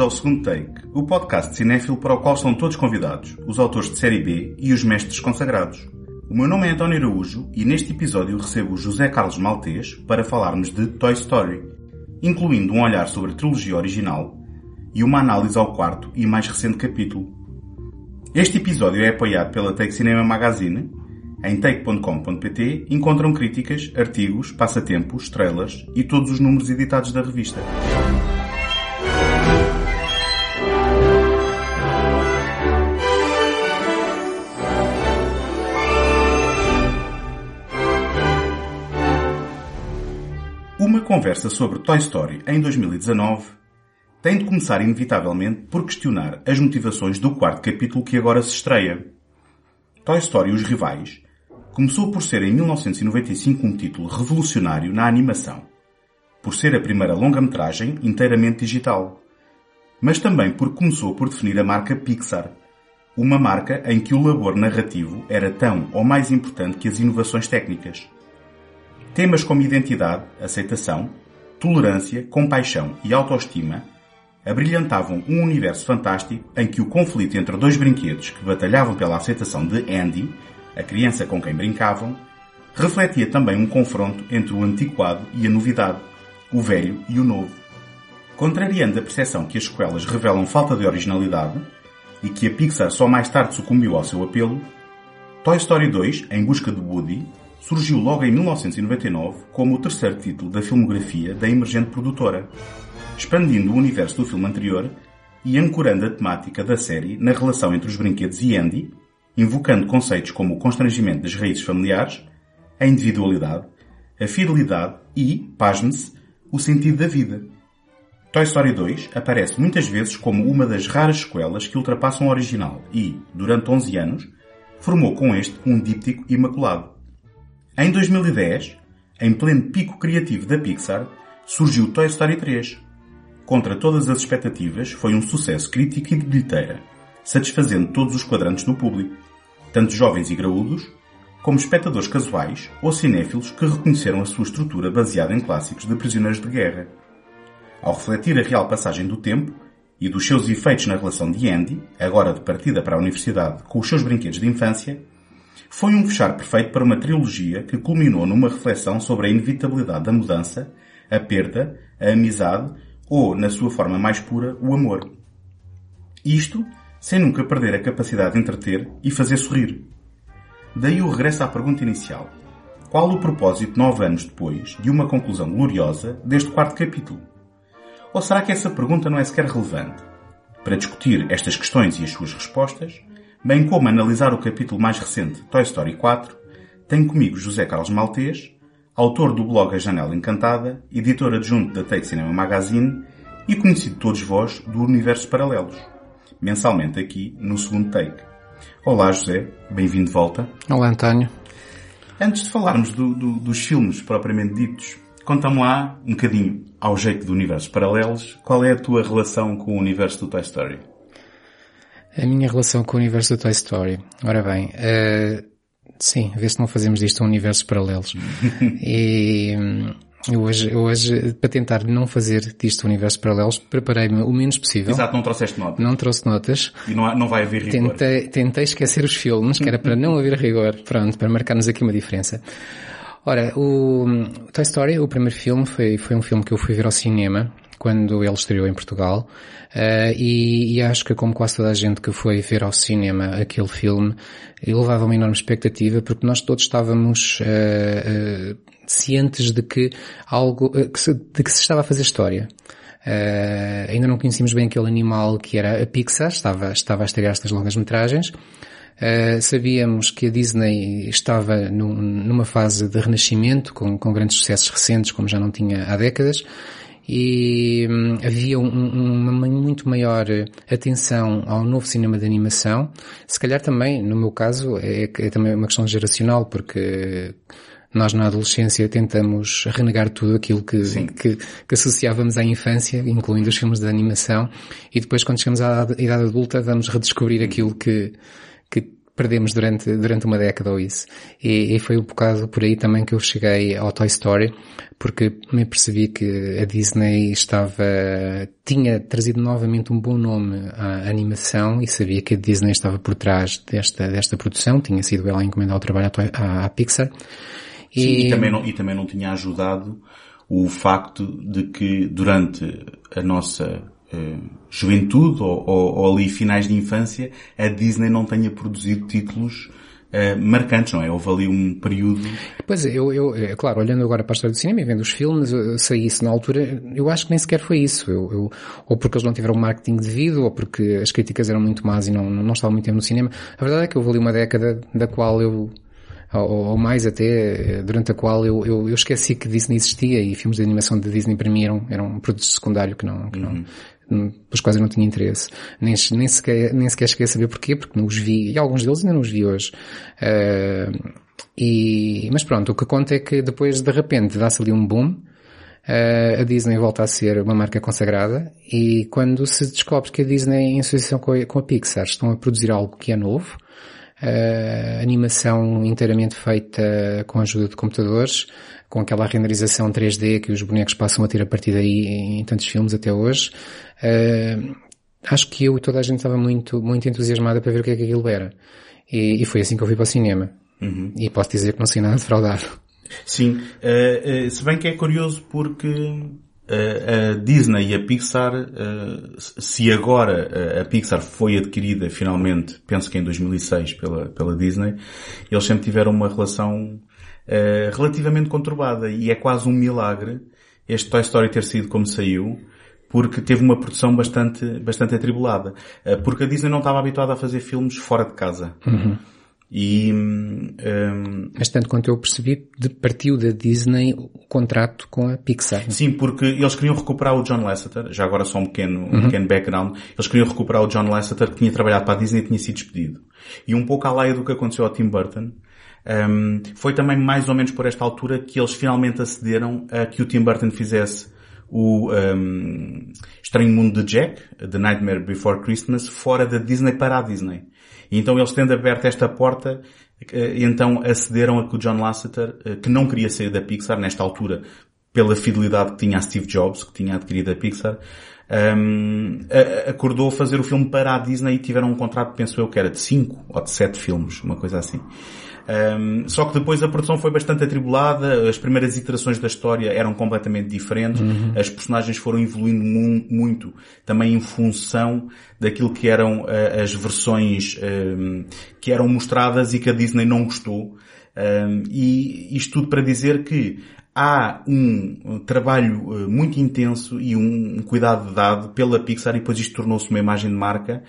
Bem-vindos ao segundo take, o podcast cinéfilo para o qual estão todos convidados, os autores de série B e os mestres consagrados. O meu nome é António Araújo e neste episódio recebo José Carlos Maltês para falarmos de Toy Story, incluindo um olhar sobre a trilogia original e uma análise ao quarto e mais recente capítulo. Este episódio é apoiado pela Take Cinema Magazine. Em take.com.pt encontram críticas, artigos, passatempos, trailers e todos os números editados da revista. Conversa sobre Toy Story em 2019 tem de começar inevitavelmente por questionar as motivações do quarto capítulo que agora se estreia. Toy Story Os Rivais começou por ser em 1995 um título revolucionário na animação, por ser a primeira longa-metragem inteiramente digital, mas também porque começou por definir a marca Pixar, uma marca em que o labor narrativo era tão ou mais importante que as inovações técnicas. Temas como identidade, aceitação, tolerância, compaixão e autoestima abrilhantavam um universo fantástico em que o conflito entre dois brinquedos que batalhavam pela aceitação de Andy, a criança com quem brincavam, refletia também um confronto entre o antiquado e a novidade, o velho e o novo. Contrariando a percepção que as sequelas revelam falta de originalidade e que a Pixar só mais tarde sucumbiu ao seu apelo, Toy Story 2, Em Busca de Woody, surgiu logo em 1999 como o terceiro título da filmografia da emergente produtora, expandindo o universo do filme anterior e ancorando a temática da série na relação entre os brinquedos e Andy, invocando conceitos como o constrangimento das raízes familiares, a individualidade, a fidelidade e, pasme-se, o sentido da vida. Toy Story 2 aparece muitas vezes como uma das raras sequelas que ultrapassam o original e, durante 11 anos, formou com este um díptico imaculado. Em 2010, em pleno pico criativo da Pixar, surgiu Toy Story 3. Contra todas as expectativas, foi um sucesso crítico e de bilheteira, satisfazendo todos os quadrantes do público, tanto jovens e graúdos, como espectadores casuais ou cinéfilos que reconheceram a sua estrutura baseada em clássicos de prisioneiros de guerra. Ao refletir a real passagem do tempo e dos seus efeitos na relação de Andy, agora de partida para a universidade com os seus brinquedos de infância, foi um fechar perfeito para uma trilogia que culminou numa reflexão sobre a inevitabilidade da mudança, a perda, a amizade ou, na sua forma mais pura, o amor. Isto sem nunca perder a capacidade de entreter e fazer sorrir. Daí o regresso à pergunta inicial. Qual o propósito, nove anos depois, de uma conclusão gloriosa deste quarto capítulo? Ou será que essa pergunta não é sequer relevante? Para discutir estas questões e as suas respostas, bem como analisar o capítulo mais recente, Toy Story 4, tenho comigo José Carlos Maltês, autor do blog A Janela Encantada, editor adjunto da Take Cinema Magazine e conhecido todos vós do Universo Paralelos, mensalmente aqui no segundo take. Olá José, bem-vindo de volta. Olá António. Antes de falarmos do, do, dos filmes propriamente ditos, conta-me lá um bocadinho, ao jeito de universos paralelos, qual é a tua relação com o universo do Toy Story? A minha relação com o universo do Toy Story. Ora bem, uh, sim, vê se não fazemos disto um universo paralelos. e eu hoje, hoje, para tentar não fazer disto um universo paralelos, preparei-me o menos possível. Exato, não trouxeste notas. Não trouxe notas. E não, há, não vai haver rigor. Tentei, tentei esquecer os filmes, que era para não haver rigor. Pronto, para marcarmos aqui uma diferença. Ora, o Toy Story, o primeiro filme, foi, foi um filme que eu fui ver ao cinema quando ele estreou em Portugal uh, e, e, acho que como quase toda a gente que foi ver ao cinema aquele filme, levava uma enorme expectativa porque nós todos estávamos uh, uh, cientes de que algo, que se, de que se estava a fazer história. Ainda não conhecíamos bem aquele animal que era a Pixar, estava, estava a estrear estas longas metragens. Uh, sabíamos que a Disney estava num, numa fase de renascimento, com, com grandes sucessos recentes, como já não tinha há décadas, e hum, havia um, uma muito maior atenção ao novo cinema de animação. Se calhar também, no meu caso, é, é também uma questão geracional, porque nós na adolescência tentamos renegar tudo aquilo que, que, que, associávamos à infância, incluindo os filmes de animação, e depois quando chegamos à idade adulta vamos redescobrir aquilo que, que perdemos durante, durante uma década ou isso. E, e, foi um bocado por aí também que eu cheguei ao Toy Story, porque me percebi que a Disney estava, tinha trazido novamente um bom nome à animação e sabia que a Disney estava por trás desta, desta produção, tinha sido ela a encomendar o trabalho à, à Pixar. Sim, e... e, também não, e também não tinha ajudado o facto de que durante a nossa uh, juventude ou, ou, ou, ali finais de infância a Disney não tenha produzido títulos uh, marcantes, não é? Houve ali um período... Pois é, eu, eu, é claro, olhando agora para a história do cinema e vendo os filmes, eu saí isso na altura, eu acho que nem sequer foi isso. Eu, eu, ou porque eles não tiveram marketing devido, ou porque as críticas eram muito más e não, não estavam muito tempo no cinema. A verdade é que houve ali uma década da qual eu ou, ou mais até, eh, durante a qual eu, eu, eu, esqueci que Disney existia e filmes de animação de Disney para mim eram, eram um produto secundário que não, que não, uhum. Pelos quais eu não tinha interesse. Nem, nem sequer, nem sequer cheguei a saber porquê, porque não os vi, e alguns deles ainda não os vi hoje. Uh, e, mas pronto, o que conta é que depois de repente dá-se ali um boom, uh, a Disney volta a ser uma marca consagrada e quando se descobre que a Disney em associação com a, com a Pixar estão a produzir algo que é novo, uh, animação inteiramente feita com a ajuda de computadores, com aquela renderização 3D que os bonecos passam a ter a partir daí em tantos filmes até hoje. Uh, acho que eu e toda a gente estava muito, muito entusiasmada para ver o que é que aquilo era. E, e foi assim que eu fui para o cinema. Uhum. E posso dizer que não sei nada defraudado. Sim, uh, uh, se bem que é curioso porque a Disney e a Pixar, se agora a Pixar foi adquirida finalmente, penso que em 2006 pela, pela Disney, eles sempre tiveram uma relação relativamente conturbada e é quase um milagre este Toy Story ter sido como saiu, porque teve uma produção bastante, bastante atribulada. Porque a Disney não estava habituada a fazer filmes fora de casa. Uhum. E, um, Mas tanto quanto eu percebi, partiu da Disney o contrato com a Pixar. Sim, porque eles queriam recuperar o John Lasseter, já agora só um pequeno, um uhum. pequeno background, eles queriam recuperar o John Lasseter que tinha trabalhado para a Disney e tinha sido despedido. E um pouco à laia do que aconteceu ao Tim Burton, um, foi também mais ou menos por esta altura que eles finalmente acederam a que o Tim Burton fizesse o um, Estranho Mundo de Jack, The Nightmare Before Christmas, fora da Disney para a Disney. E então eles tendo aberto esta porta, eh, então acederam a que o John Lasseter, eh, que não queria sair da Pixar nesta altura, pela fidelidade que tinha a Steve Jobs, que tinha adquirido a Pixar, um, acordou fazer o filme para a Disney e tiveram um contrato, penso eu, que era de 5 ou de 7 filmes, uma coisa assim. Um, só que depois a produção foi bastante atribulada, as primeiras iterações da história eram completamente diferentes, uhum. as personagens foram evoluindo mu muito também em função daquilo que eram uh, as versões um, que eram mostradas e que a Disney não gostou. Um, e isto tudo para dizer que há um trabalho uh, muito intenso e um, um cuidado dado pela Pixar e depois isto tornou-se uma imagem de marca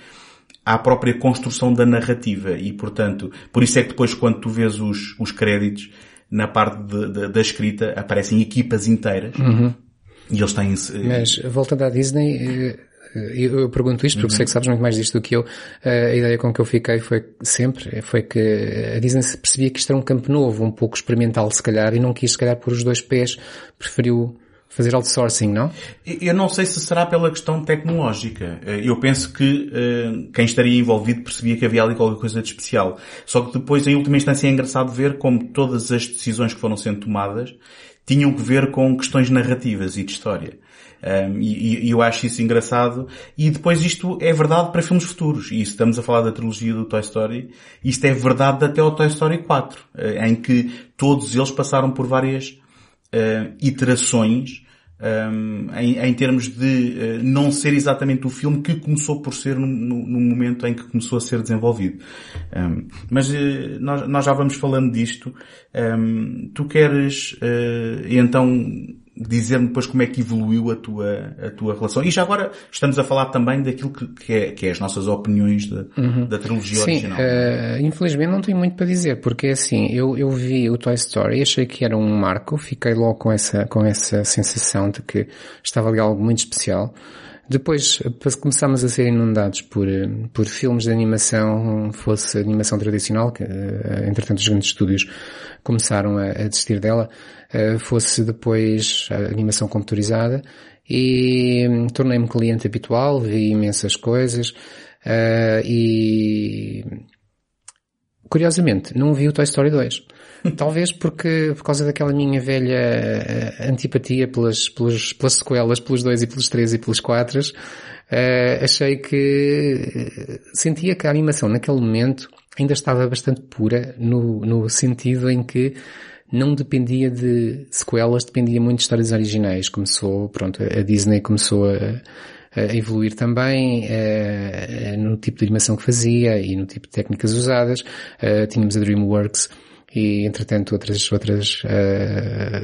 à própria construção da narrativa e, portanto, por isso é que depois quando tu vês os, os créditos, na parte de, de, da escrita aparecem equipas inteiras uhum. e eles têm... Mas, voltando à Disney, eh, eu pergunto isto porque uhum. sei que sabes muito mais disto do que eu. A ideia com que eu fiquei foi sempre, foi que a Disney percebia que isto era um campo novo, um pouco experimental se calhar, e não quis se calhar pôr os dois pés, preferiu fazer outsourcing, não? Eu não sei se será pela questão tecnológica. Eh, eu penso que uh, quem estaria envolvido percebia que havia ali qualquer coisa de especial. Só que depois, em última instância, é engraçado ver como todas as decisões que foram sendo tomadas tinham que ver com questões narrativas e de história. Um, e, e, eu acho isso engraçado. E depois isto é verdade para filmes futuros. E estamos a falar da trilogia do Toy Story. Isto é verdade até ao Toy Story 4, eh, em que todos eles passaram por várias uh, iterações um, em, em, termos de uh, não ser exatamente o filme que começou por ser no, no, no momento em que começou a ser desenvolvido. Um, mas uh, nós, nós, já vamos falando disto. Um, tu queres então dizer-me depois como é que evoluiu a tua, a tua relação. E já agora estamos a falar também daquilo que, que, é, que é as nossas opiniões da, uhum. da trilogia Sim, original. Uh, infelizmente não tenho muito para dizer, porque é assim, eu, eu vi o Toy Story achei que era um marco, fiquei logo com essa, com essa sensação de que estava ali algo muito especial. Depois começámos a ser inundados por, por filmes de animação, fosse animação tradicional, que eh, entretanto os grandes estúdios começaram a, a desistir dela, fosse depois a animação computadorizada e hum, tornei-me cliente habitual, vi imensas coisas uh, e curiosamente, não vi o Toy Story 2. Talvez porque, por causa daquela minha velha uh, antipatia pelas, pelas, pelas sequelas, pelos 2 e pelos 3 e pelos 4, uh, achei que sentia que a animação naquele momento ainda estava bastante pura no, no sentido em que não dependia de sequelas, dependia muito de histórias originais. Começou, pronto, a Disney começou a, a evoluir também uh, no tipo de animação que fazia e no tipo de técnicas usadas. Uh, tínhamos a DreamWorks e entretanto outras outras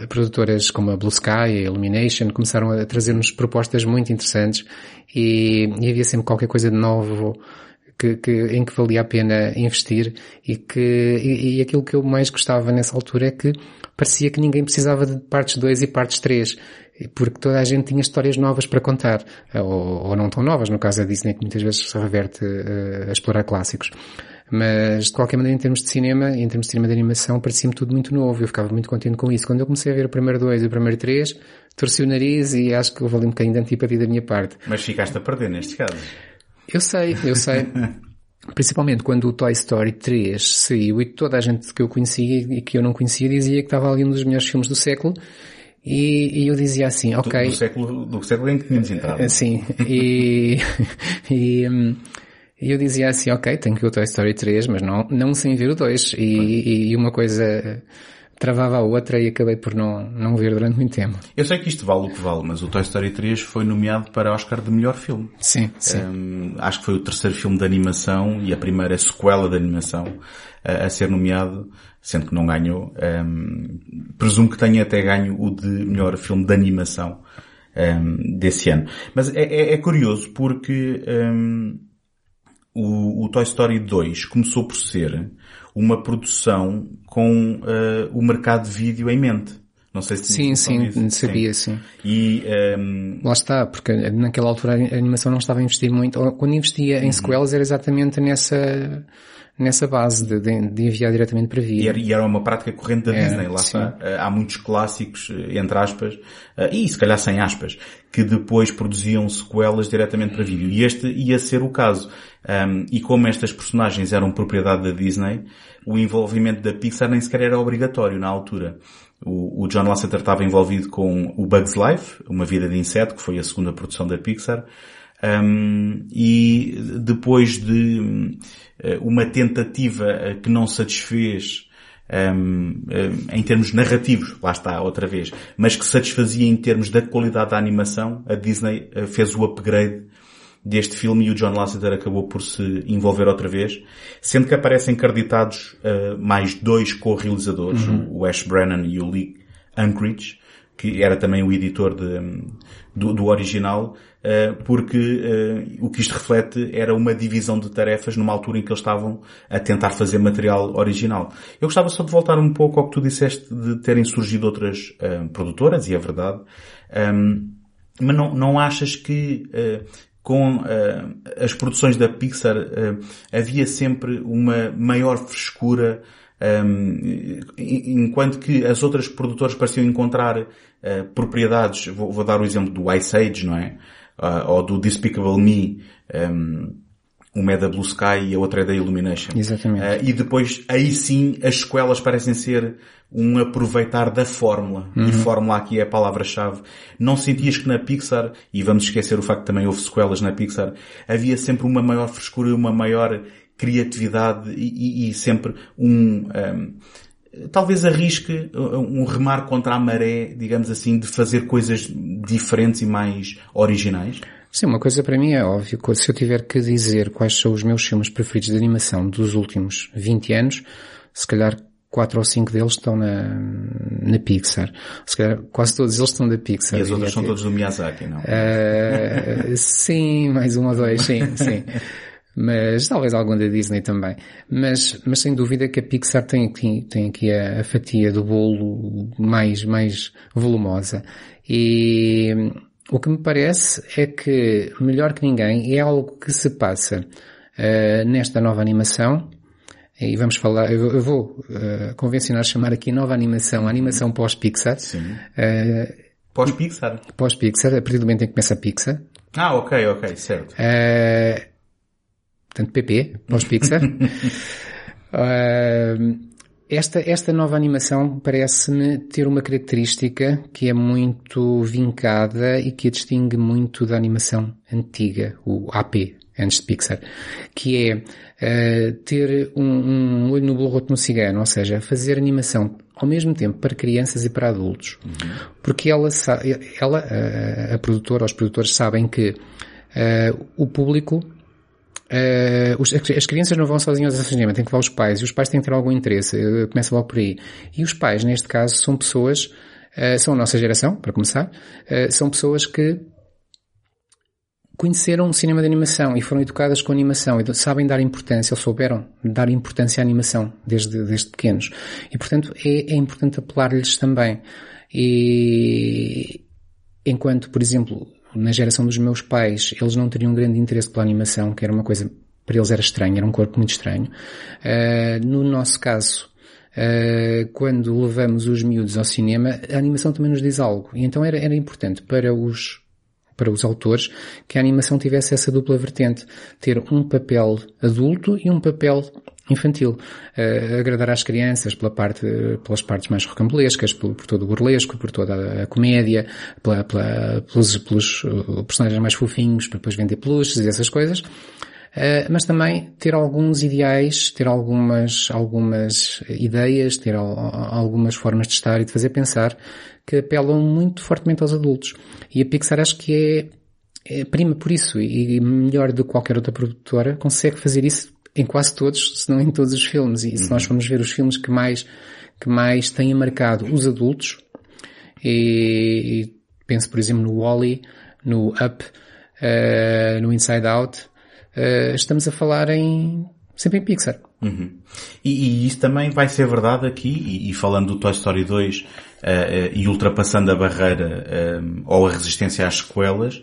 produtoras como a Blue Sky, a Illumination começaram a trazer-nos propostas muito interessantes e, e havia sempre qualquer coisa de novo que, que, em que valia a pena investir e que, e, e, aquilo que eu mais gostava nessa altura é que parecia que ninguém precisava de partes 2 e partes 3, porque toda a gente tinha histórias novas para contar, ou, ou não tão novas, no caso da Disney que muitas vezes se reverte uh, a explorar clássicos. Mas, de qualquer maneira, em termos de cinema, em termos de cinema de animação, parecia-me tudo muito novo. Eu ficava muito contente com isso. Quando eu comecei a ver o primeiro dois e o primeiro três, torci o nariz e acho que houve ali um bocadinho de antipatia da minha parte. Mas ficaste a perder nestes casos. Eu sei, eu sei. Principalmente quando o Toy Story 3 saiu e toda a gente que eu conhecia e que eu não conhecia dizia que estava ali um dos melhores filmes do século. E, e eu dizia assim, ok. Do, do, século, do século em que tínhamos entrado. Sim. E, e, hum, e eu dizia assim, ok, tenho que ver o Toy Story 3, mas não, não sem ver o 2. E, e uma coisa travava a outra e acabei por não, não ver durante muito tempo. Eu sei que isto vale o que vale, mas o Toy Story 3 foi nomeado para Oscar de melhor filme. Sim, sim. Um, acho que foi o terceiro filme de animação e a primeira sequela de animação a, a ser nomeado, sendo que não ganhou. Um, presumo que tenha até ganho o de melhor filme de animação um, desse ano. Mas é, é, é curioso porque o, o Toy Story 2 começou por ser uma produção com uh, o mercado de vídeo em mente. Não sei se Sim, sim, disso. sabia, sim. sim. E, um... Ehm, Lá está, porque naquela altura a animação não estava a investir muito. Quando investia em uhum. sequelas era exatamente nessa, nessa base de, de, de enviar diretamente para vídeo. E era, uma prática corrente da Disney, lá sim. está. Uh, há muitos clássicos, eh, entre aspas, uh, e se calhar sem aspas, que depois produziam sequelas diretamente para vídeo. E este ia ser o caso. Um, e como estas personagens eram propriedade da Disney, o envolvimento da Pixar nem sequer era obrigatório na altura. O, o John Lasseter estava envolvido com o Bugs Life, Uma Vida de Inseto, que foi a segunda produção da Pixar, um, e depois de uma tentativa que não satisfez um, um, em termos narrativos, lá está outra vez, mas que satisfazia em termos da qualidade da animação, a Disney fez o upgrade deste filme e o John Lasseter acabou por se envolver outra vez, sendo que aparecem creditados uh, mais dois co-realizadores, uhum. o Ash Brennan e o Lee Unkrich, que era também o editor de, do, do, original, porque uh, o que isto reflete era uma divisão de tarefas numa altura em que eles estavam a tentar fazer material original. Eu gostava só de voltar um pouco ao que tu disseste de terem surgido outras produtoras, e é verdade, um, mas não, não achas que com uh, as produções da Pixar uh, havia sempre uma maior frescura um, enquanto que as outras produtoras pareciam encontrar uh, propriedades, vou, vou, dar o exemplo do Ice Age, não é? Ou do Despicable Me, um, uma é da Blue Sky e a outra é da Illumination. Exatamente. Uh, e depois, aí sim, as sequelas parecem ser um aproveitar da fórmula. Uhum. E fórmula aqui é a palavra-chave. Não sentias que na Pixar, e vamos esquecer o facto que também houve sequelas na Pixar, havia sempre uma maior frescura, uma maior criatividade e, e, e sempre um, um talvez arrisque um remar contra a maré, digamos assim, de fazer coisas diferentes e mais originais? Sim, uma coisa para mim é óbvio, se eu tiver que dizer quais são os meus filmes preferidos de animação dos últimos 20 anos, se calhar quatro ou cinco deles estão na, na Pixar. Se calhar quase todos eles estão da Pixar. E as outras são todos do Miyazaki, não? Uh, sim, mais um ou dois, sim, sim. Mas talvez algum da Disney também. Mas, mas sem dúvida que a Pixar tem aqui, tem aqui a, a fatia do bolo mais, mais volumosa. E, o que me parece é que, melhor que ninguém, é algo que se passa uh, nesta nova animação, e vamos falar, eu, eu vou uh, convencionar chamar aqui nova animação, animação pós-Pixar. Sim. Uh, pós-Pixar? Pós-Pixar, a partir do momento em que começa a Pixar. Ah, ok, ok, certo. Uh, portanto, PP, pós-Pixar. Uh, esta, esta nova animação parece-me ter uma característica que é muito vincada e que a distingue muito da animação antiga, o AP, antes de Pixar, que é uh, ter um, um, olho no burro outro no cigano, ou seja, fazer animação ao mesmo tempo para crianças e para adultos. Uhum. Porque ela, ela a, a produtora, os produtores sabem que uh, o público Uh, os, as crianças não vão sozinhas ao cinema, têm que levar os pais, e os pais têm que ter algum interesse, uh, começa logo por aí. E os pais, neste caso, são pessoas, uh, são a nossa geração, para começar, são pessoas que conheceram o cinema de animação e foram educadas com animação e sabem dar importância, ou souberam dar importância à animação desde, desde pequenos. E, portanto, é, é importante apelar-lhes também. E, enquanto, por exemplo, na geração dos meus pais, eles não teriam grande interesse pela animação, que era uma coisa, para eles era estranho, era um corpo muito estranho. Uh, no nosso caso, uh, quando levamos os miúdos ao cinema, a animação também nos diz algo. E então era, era importante para os, para os autores que a animação tivesse essa dupla vertente. Ter um papel adulto e um papel infantil. Uh, agradar às crianças pela parte, pelas partes mais rocambolescas, por, por todo o burlesco, por toda a comédia, pela, pela, pelos, pelos uh, personagens mais fofinhos, para depois vender peluches e essas coisas. Uh, mas também ter alguns ideais, ter algumas, algumas ideias, ter al, algumas formas de estar e de fazer pensar que apelam muito fortemente aos adultos. E a Pixar acho que é, é prima por isso e melhor do que qualquer outra produtora consegue fazer isso em quase todos, se não em todos os filmes. E se uhum. nós formos ver os filmes que mais, que mais têm marcado os adultos, e, e penso por exemplo no Wally, no Up, uh, no Inside Out, uh, estamos a falar em, sempre em Pixar. Uhum. E, e, isso também vai ser verdade aqui, e, e falando do Toy Story 2 uh, uh, e ultrapassando a barreira ou a resistência às sequelas,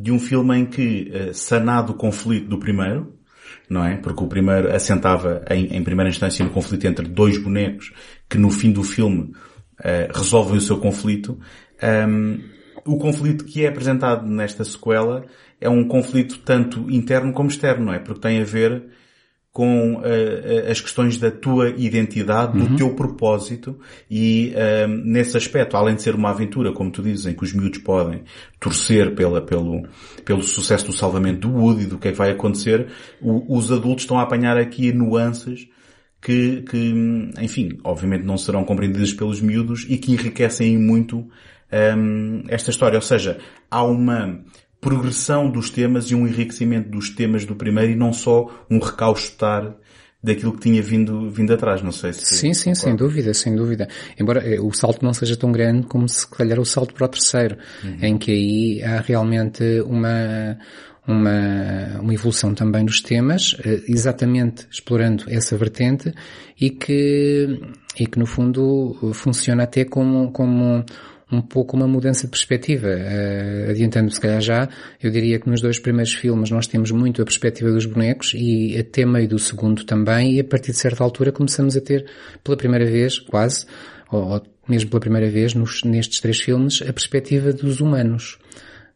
de um filme em que, sanado o conflito do primeiro, não é? Porque o primeiro assentava em, em primeira instância no conflito entre dois bonecos que no fim do filme uh, resolvem o seu conflito. Um, o conflito que é apresentado nesta sequela é um conflito tanto interno como externo, não é? Porque tem a ver com uh, as questões da tua identidade, do uhum. teu propósito e uh, nesse aspecto, além de ser uma aventura, como tu dizes, em que os miúdos podem torcer pela, pelo, pelo sucesso do salvamento do Woody, do que é que vai acontecer, o, os adultos estão a apanhar aqui nuances que, que, enfim, obviamente não serão compreendidas pelos miúdos e que enriquecem muito um, ehm, esta história. Ou seja, há uma progressão dos temas e um enriquecimento dos temas do primeiro e não só um recauchutar daquilo que tinha vindo, vindo atrás, não sei se... Sim, sim, sem dúvida, sem dúvida. Embora eh, o salto não seja tão grande como se calhar o salto para o terceiro, uhum. em que aí há realmente uma, uma, uma evolução também dos temas, eh, exatamente explorando essa vertente e que, e que no fundo funciona até como, como um pouco uma mudança de perspectiva. Uh, adiantando se calhar já, eu diria que nos dois primeiros filmes nós temos muito a perspectiva dos bonecos e até meio do segundo também e a partir de certa altura começamos a ter pela primeira vez, quase, ou, ou mesmo pela primeira vez nos, nestes três filmes, a perspectiva dos humanos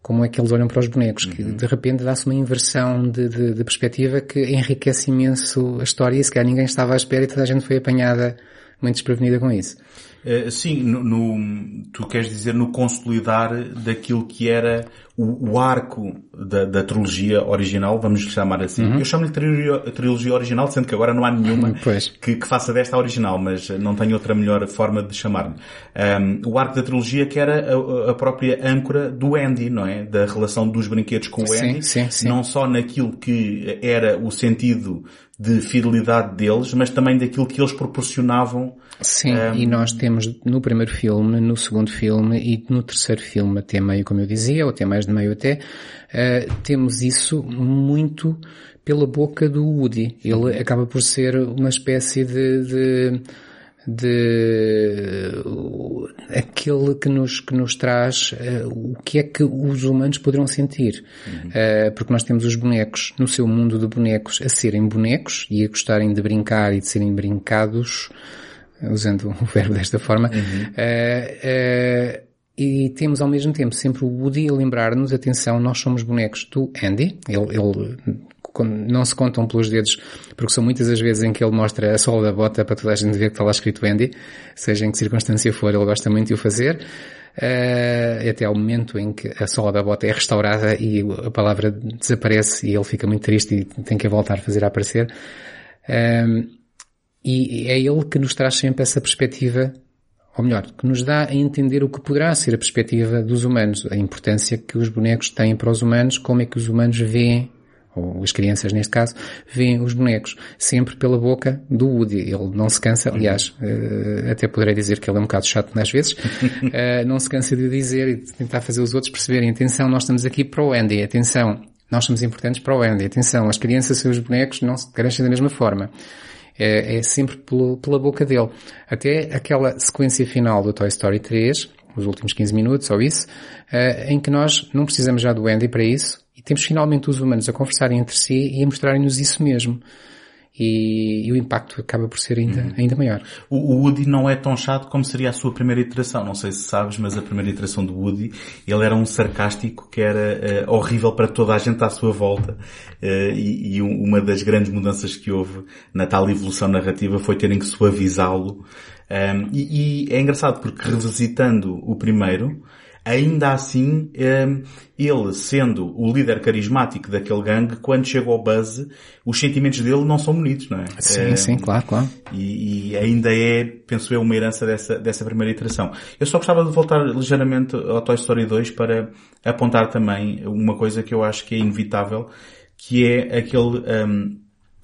como é que eles olham para os bonecos, que uhum. de repente dá-se uma inversão de, de, de, perspectiva que enriquece imenso a história e se calhar ninguém estava à espera e toda a gente foi apanhada muito desprevenida com isso. Uh, sim, no, no, tu queres dizer no consolidar daquilo que era o, o arco da, da, trilogia original, vamos chamar assim. Uhum. Eu chamo-lhe trilogia, trilogia original, sendo que agora não há nenhuma que, que, faça desta original, mas não tenho outra melhor forma de chamar-lhe. Um, o arco da trilogia que era a, a, própria âncora do Andy, não é? Da relação dos brinquedos com o Andy. Sim, sim, sim. Não só naquilo que era o sentido de fidelidade deles, mas também daquilo que eles proporcionavam. Sim, um... e nós temos no primeiro filme, no segundo filme e no terceiro filme, até meio, como eu dizia, ou até mais de meio até, uh, temos isso muito pela boca do Woody. Ele acaba por ser uma espécie de, de de aquele que nos, que nos traz uh, o que é que os humanos poderão sentir. Uhum. Uh, porque nós temos os bonecos no seu mundo de bonecos a serem bonecos e a gostarem de brincar e de serem brincados, usando o verbo desta forma. Uhum. Uh, e temos ao mesmo tempo sempre o Woody a lembrar-nos, atenção, nós somos bonecos do Andy, ele, ele não se contam pelos dedos, porque são muitas as vezes em que ele mostra a sola da bota para toda a gente ver que está lá escrito Andy, seja em que circunstância for, ele gosta muito de o fazer. Uh, até ao momento em que a sola da bota é restaurada e a palavra desaparece e ele fica muito triste e tem que voltar a fazer aparecer. Uh, e é ele que nos traz sempre essa perspectiva ou melhor, que nos dá a entender o que poderá ser a perspectiva dos humanos, a importância que os bonecos têm para os humanos, como é que os humanos veem, ou as crianças neste caso, veem os bonecos, sempre pela boca do Woody. Ele não se cansa, aliás, uh, até poderei dizer que ele é um bocado chato às vezes, uh, não se cansa de dizer e de tentar fazer os outros perceberem, atenção, nós estamos aqui para o Andy, atenção, nós somos importantes para o Andy, atenção, as crianças e os bonecos não se crescem da mesma forma é, é sempre pelo, pela boca dele. Até aquela sequência final do Toy Story 3, os últimos 15 minutos ou isso, uh, em que nós não precisamos já do Andy para isso e temos finalmente os humanos a conversarem entre si e a mostrarem-nos isso mesmo e, e, o impacto acaba por ser ainda, uhum. ainda maior. O, o, Woody não é tão chato como seria a sua primeira iteração. Não sei se sabes, mas a primeira iteração do Woody, ele era um sarcástico que era uh, horrível para toda a gente à sua volta. Uh, e, e, uma das grandes mudanças que houve na tal evolução narrativa foi terem que suavizá-lo. Um, e, e é engraçado porque revisitando o primeiro, ainda assim, ehm, ele sendo o líder carismático daquele gangue, quando chega ao Buzz, os sentimentos dele não são bonitos, não é? Sim, é, sim, claro, claro. E, e, ainda é, penso eu, uma herança dessa, dessa primeira iteração. Eu só gostava de voltar ligeiramente ao Toy Story 2 para apontar também uma coisa que eu acho que é inevitável, que é aquele um,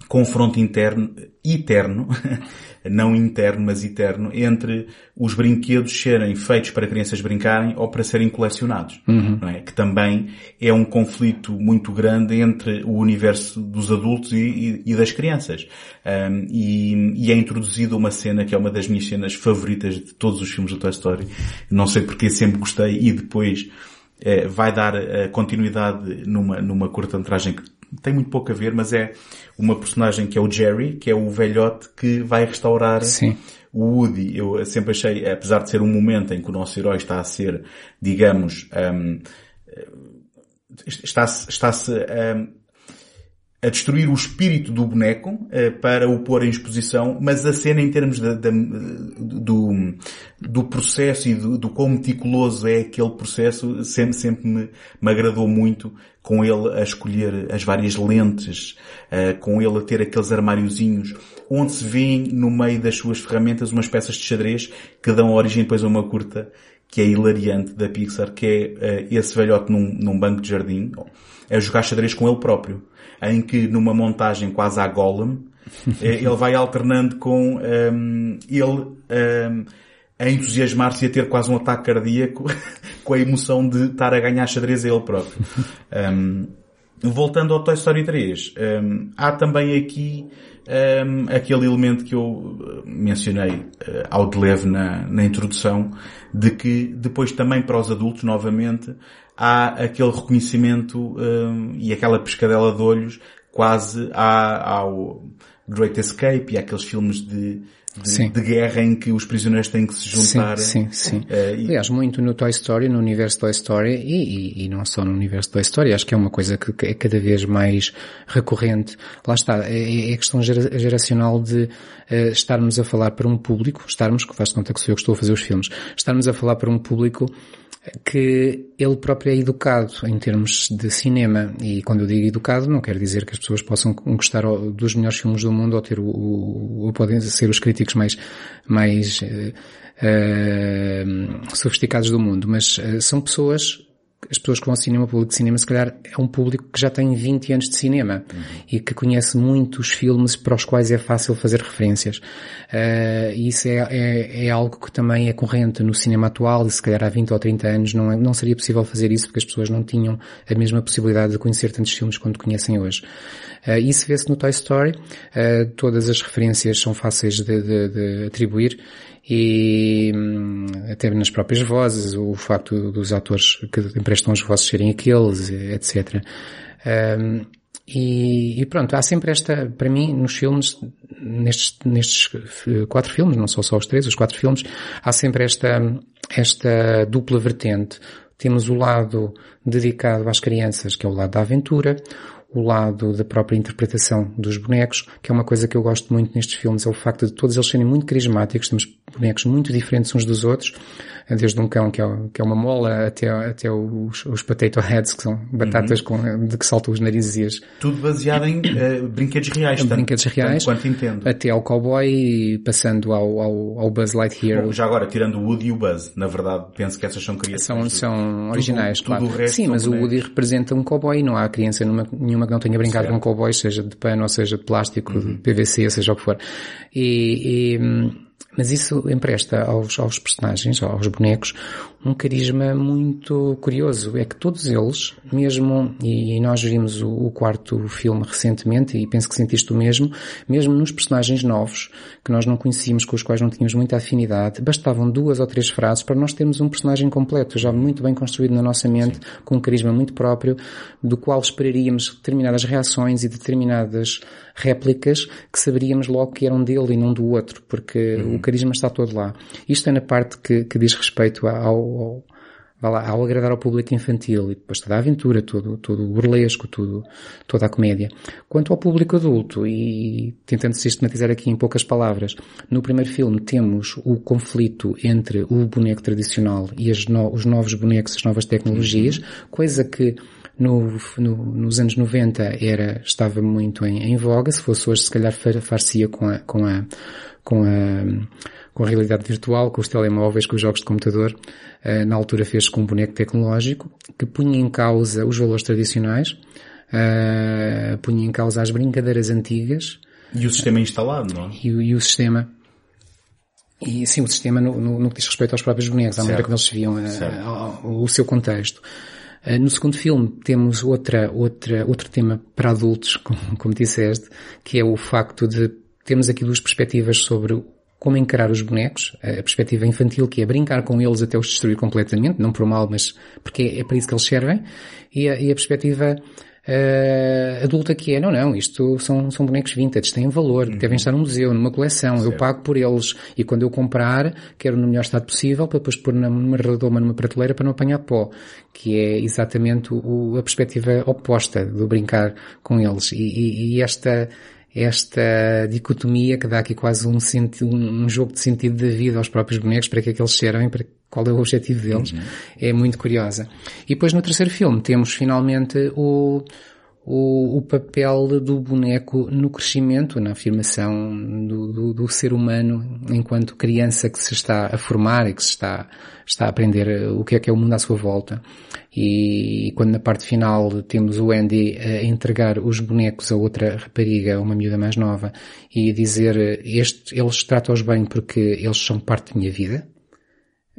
confronto interno, eterno, não interno, mas eterno, entre os brinquedos serem feitos para crianças brincarem ou para serem colecionados. Uhum. Não é? Que também é um conflito muito grande entre o universo dos adultos e, e, e das crianças. Um, e, e, é introduzida uma cena que é uma das minhas cenas favoritas de todos os filmes do Toy Story. Não sei porque sempre gostei e depois eh, vai dar uh, continuidade numa, numa curta-metragem que tem muito pouco a ver, mas é uma personagem que é o Jerry, que é o velhote que vai restaurar Sim. o Woody. Eu sempre achei, apesar de ser um momento em que o nosso herói está a ser, digamos, um, está-se, está-se um, a destruir o espírito do boneco uh, para o pôr em exposição, mas a cena em termos do, do processo e do, do quão meticuloso é aquele processo sempre, sempre me, me agradou muito com ele a escolher as várias lentes, uh, com ele a ter aqueles armáriozinhos, onde se vêem no meio das suas ferramentas umas peças de xadrez que dão origem depois a uma curta que é hilariante da Pixar, que é uh, esse velhote num, num banco de jardim, a jogar xadrez com ele próprio em que numa montagem quase à Golem, eh, ele vai alternando com um, ehm, ele um, ehm, a entusiasmar-se e a ter quase um ataque cardíaco com a emoção de estar a ganhar xadrez a ele próprio. Um, ehm, voltando ao Toy Story 3, há também aqui aquele elemento que eu eh, mencionei uh, ao de leve na, na introdução, de que depois também para os adultos, novamente, há aquele reconhecimento um, e aquela pescadela de olhos quase há, ao Great Escape e aqueles filmes de, de, de, guerra em que os prisioneiros têm que se juntar. Sim, sim, sim. Uh, e... Aliás, muito no Toy Story, no universo Toy Story e, e, e, não só no universo Toy Story, acho que é uma coisa que, que é cada vez mais recorrente. Lá está, é, é a questão geracional de uh, estarmos a falar para um público, estarmos, que faz conta que sou eu que estou a fazer os filmes, estarmos a falar para um público que ele próprio é educado em termos de cinema. E quando eu digo educado, não quer dizer que as pessoas possam gostar dos melhores filmes do mundo ou ter o, o ou podem ser os críticos mais, mais uh, uh, sofisticados do mundo, mas uh, são pessoas as pessoas que vão ao cinema, o público de cinema, se calhar é um público que já tem 20 anos de cinema uhum. e que conhece muitos filmes para os quais é fácil fazer referências. Uh, isso é, é, é, algo que também é corrente no cinema atual e se calhar há 20 ou 30 anos não, é, não seria possível fazer isso porque as pessoas não tinham a mesma possibilidade de conhecer tantos filmes quanto conhecem hoje. Uh, isso vê-se no Toy Story. Uh, todas as referências são fáceis de, de, de atribuir e hum, até nas próprias vozes, o facto dos atores que emprestam as vozes serem aqueles, etc. Um, e, e, pronto, há sempre esta, para mim, nos filmes, nestes, nestes quatro filmes, não são só os três, os quatro filmes, há sempre esta, esta dupla vertente. Temos o lado dedicado às crianças, que é o lado da aventura, o lado da própria interpretação dos bonecos, que é uma coisa que eu gosto muito nestes filmes, é o facto de todos eles serem muito carismáticos, temos bonecos muito diferentes uns dos outros, desde um cão que é, que é uma mola até, até os, os potato heads, que são batatas uhum. com, de que saltam os narizes. Tudo baseado em uh, brinquedos reais, tanto, brinquedos reais, quanto entendo. Até ao cowboy, passando ao, ao, ao Buzz Lightyear. Bom, já agora, tirando o Woody e o Buzz, na verdade, penso que essas são criações. São, são originais, tudo, claro. Tudo Sim, mas o Woody representa um cowboy, não há criança numa, nenhuma que não tenha brincado certo. com um cowboy, seja de pano, ou seja de plástico, uhum. de PVC, seja o que for. E, e mas isso empresta aos, aos personagens, aos bonecos, um carisma muito curioso. É que todos eles, mesmo, e nós vimos o, quarto filme recentemente, e penso que sentiste o mesmo, mesmo nos personagens novos, que nós não conhecíamos, com os quais não tínhamos muita afinidade, bastavam duas ou três frases para nós termos um personagem completo, já muito bem construído na nossa mente, Sim. com um carisma muito próprio, do qual esperaríamos determinadas reações e determinadas réplicas que saberíamos logo que eram dele e não do outro, porque uhum. o carisma está todo lá. Isto é na parte que, que diz respeito ao, ao, lá, ao agradar ao público infantil e depois toda a aventura, todo, todo o burlesco, tudo, toda a comédia. Quanto ao público adulto, e tentando sistematizar aqui em poucas palavras, no primeiro filme temos o conflito entre o boneco tradicional e no, os novos bonecos, as novas tecnologias, uhum. coisa que no, no, nos anos 90 era, estava muito em, em voga, se fosse hoje se calhar far-se-ia com a, com a, com a, com a realidade virtual, com os telemóveis, com os jogos de computador. Uh, na altura fez com um boneco tecnológico que punha em causa os valores tradicionais, uh, punha em causa as brincadeiras antigas. E o sistema instalado, não é? E, e o sistema. E sim, o sistema no, no, no, que diz respeito aos próprios bonecos, à maneira como eles viam, uh, o seu contexto. Eh, no segundo filme temos outra, outra, outro tema para adultos, como, como disseste, que é o facto de termos aqui duas perspectivas sobre como encarar os bonecos, a perspectiva infantil que é brincar com eles até os destruir completamente, não por mal, mas porque é para isso que eles servem, e a, e a perspectiva uh, adulta que é, não, não, isto são, são bonecos vintage, têm valor, uhum. devem estar num museu, numa coleção, certo. eu pago por eles e quando eu comprar, quero no melhor estado possível para depois pôr numa redoma, numa prateleira para não apanhar pó, que é exatamente o, a perspectiva oposta do brincar com eles. E, e, e esta, esta dicotomia que dá aqui quase um, sentido, um jogo de sentido da vida aos próprios bonecos, para que é que eles servem, para qual é o objetivo deles, uhum. é muito curiosa. E depois no terceiro filme temos finalmente o, o, o papel do boneco no crescimento, na afirmação do, do, do, ser humano enquanto criança que se está a formar e que se está, está a aprender o que é que é o mundo à sua volta. E quando na parte final temos o Andy a entregar os bonecos a outra rapariga, uma miúda mais nova, e dizer, este, eles tratam-os bem porque eles são parte da minha vida,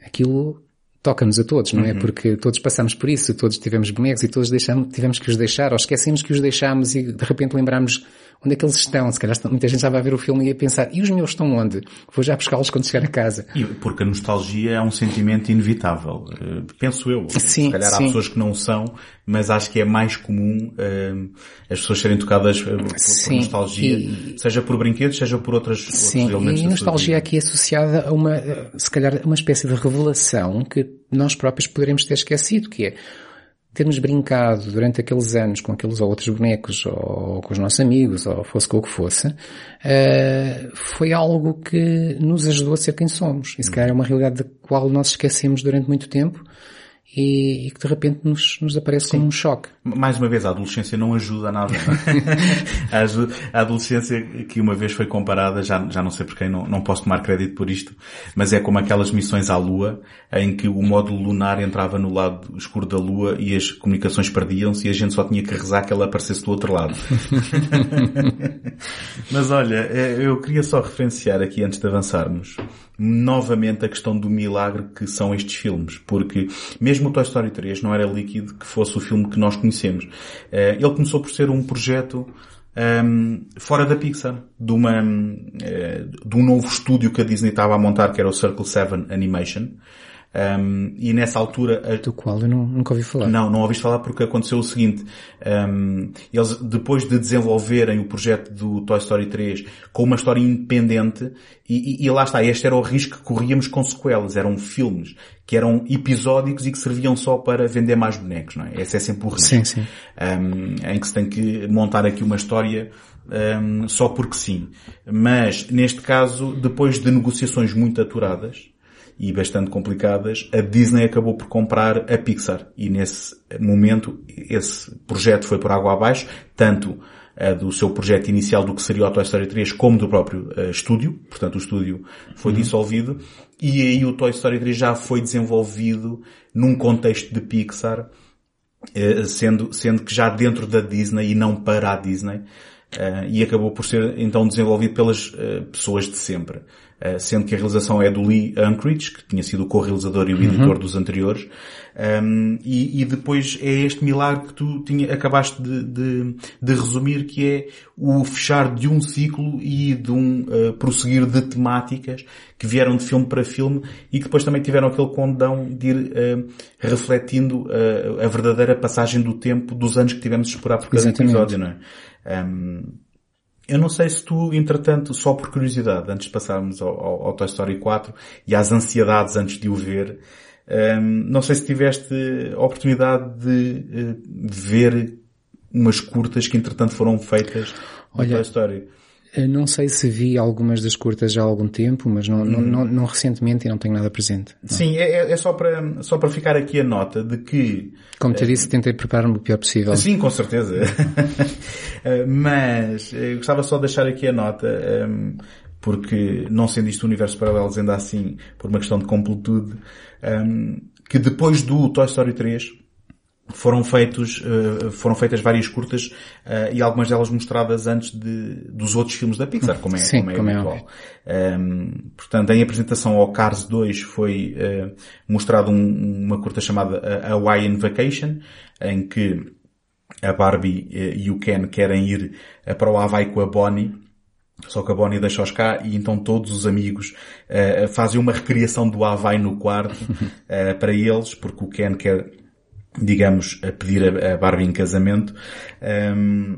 aquilo toca-nos a todos, não é? Uhum. Porque todos passamos por isso, todos tivemos bonecos e todos deixamos, tivemos que os deixar, ou esquecemos que os deixámos e de repente lembramos onde é que eles estão. Se calhar muita gente já vai ver o filme e ia pensar, e os meus estão onde? Vou já buscá-los quando chegar a casa. Porque a nostalgia é um sentimento inevitável. Uh, penso eu. Sim, Se calhar sim. há pessoas que não são, mas acho que é mais comum uh, as pessoas serem tocadas uh, por, sim, por, nostalgia, e... seja por brinquedos, seja por outras, sim, outros elementos e nostalgia aqui associada a uma, se calhar, uma espécie de revelação que nós próprios poderemos ter esquecido, que é termos brincado durante aqueles anos com aqueles ou outros bonecos, ou com os nossos amigos, ou fosse com o que fosse, uh, foi algo que nos ajudou a ser quem somos. E se calhar é uma realidade da qual nós esquecemos durante muito tempo e, e que de repente nos, nos aparece Sim. como um choque. Mais uma vez, a adolescência não ajuda a nada. a adolescência que uma vez foi comparada, já, já não sei por quem, não, não posso tomar crédito por isto, mas é como aquelas missões à Lua, em que o módulo lunar entrava no lado escuro da Lua e as comunicações perdiam-se e a gente só tinha que rezar que ela aparecesse do outro lado. mas olha, é, eu queria só referenciar aqui antes de avançarmos novamente a questão do milagre que são estes filmes, porque mesmo o Toy Story 3 não era líquido que fosse o filme que nós conhecemos. Eh, ele começou por ser um projeto um, ehm, fora da Pixar, de, uma, uh, de um novo estúdio que a Disney estava a montar, que era o Circle 7 Animation, Um, e nessa altura... Do qual eu não, nunca ouvi falar. Não, não ouviste falar porque aconteceu o seguinte. Um, eles, depois de desenvolverem o projeto do Toy Story 3 com uma história independente, e, e, e lá está, este era o risco que corríamos com sequelas. Eram filmes que eram episódicos e que serviam só para vender mais bonecos, não é? Esse é sempre o risco. Sim, sim. Um, em que se tem que montar aqui uma história um, só porque sim. Mas, neste caso, depois de negociações muito aturadas, e bastante complicadas, a Disney acabou por comprar a Pixar. E nesse momento, esse projeto foi por água abaixo, tanto uh, do seu projeto inicial do que seria o Toy Story 3, como do próprio uh, estúdio. Portanto, o estúdio foi uhum. dissolvido. E aí o Toy Story 3 já foi desenvolvido num contexto de Pixar, uh, sendo, sendo que já dentro da Disney e não para a Disney. Uh, e acabou por ser então desenvolvido pelas pessoas de sempre. Uh, sendo que a realização é do Lee Unkrich, que tinha sido o co-realizador e o uhum. editor dos anteriores. Um, e, e, depois é este milagre que tu tinha, acabaste de, de, de, resumir, que é o fechar de um ciclo e de um prosseguir de temáticas que vieram de filme para filme e que depois também tiveram aquele condão de ir refletindo a verdadeira passagem do tempo dos anos que tivemos de esperar por cada Exatamente. episódio, não é? Um, eu não sei se tu, entretanto, só por curiosidade, antes de passarmos ao, ao, ao Toy Story 4 e às ansiedades antes de o ver, um, não sei se tiveste a oportunidade de uh, ver umas curtas que entretanto foram feitas no Olha, Toy Story. Não sei se vi algumas das curtas já há algum tempo, mas não, não, não, não recentemente e não tenho nada presente. Não. Sim, é, é, é, só para, só para ficar aqui a nota de que... Como te disse, tentei preparar-me o pior possível. Sim, com certeza. mas eu gostava só de deixar aqui a nota, um, porque não sendo isto universo paralelo, ainda assim, por uma questão de completude, um, que depois do Toy Story 3, foram feitos, uh, foram feitas várias curtas uh, e algumas delas mostradas antes de, dos outros filmes da Pixar, como é, Sim, como é, como habitual. É um, portanto, em apresentação ao Cars 2 foi uh, mostrado um, uma curta chamada Hawaiian Vacation, em que a Barbie e o Ken querem ir para o Havaí com a Bonnie só que a Bonnie deixa-os cá e então todos os amigos uh, fazem uma recriação do Havaí no quarto uh, para eles, porque o Ken quer digamos, a pedir a, Barbie em casamento. Um,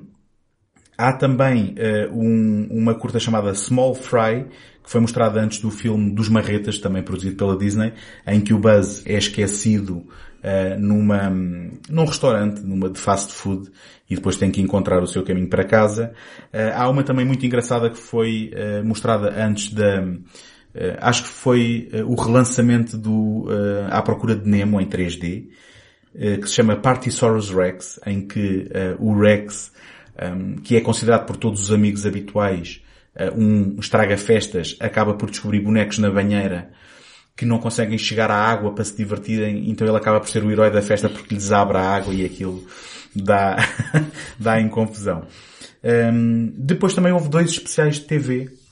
há também uh, um, uma curta chamada Small Fry, que foi mostrada antes do filme dos Marretas, também produzido pela Disney, em que o Buzz é esquecido uh, numa, num restaurante, numa de fast food, e depois tem que encontrar o seu caminho para casa. Uh, há uma também muito engraçada que foi mostrada antes da, acho que foi o relançamento do À Procura de Nemo em 3D, eh, que se chama Partysaurus Rex, em que uh, o Rex, um, ehm, que é considerado por todos os amigos habituais uh, um estraga-festas, acaba por descobrir bonecos na banheira que não conseguem chegar à água para se divertirem, então ele acaba por ser o herói da festa porque lhes abre a água e aquilo dá, dá em confusão. Um, ehm, depois também houve dois especiais de TV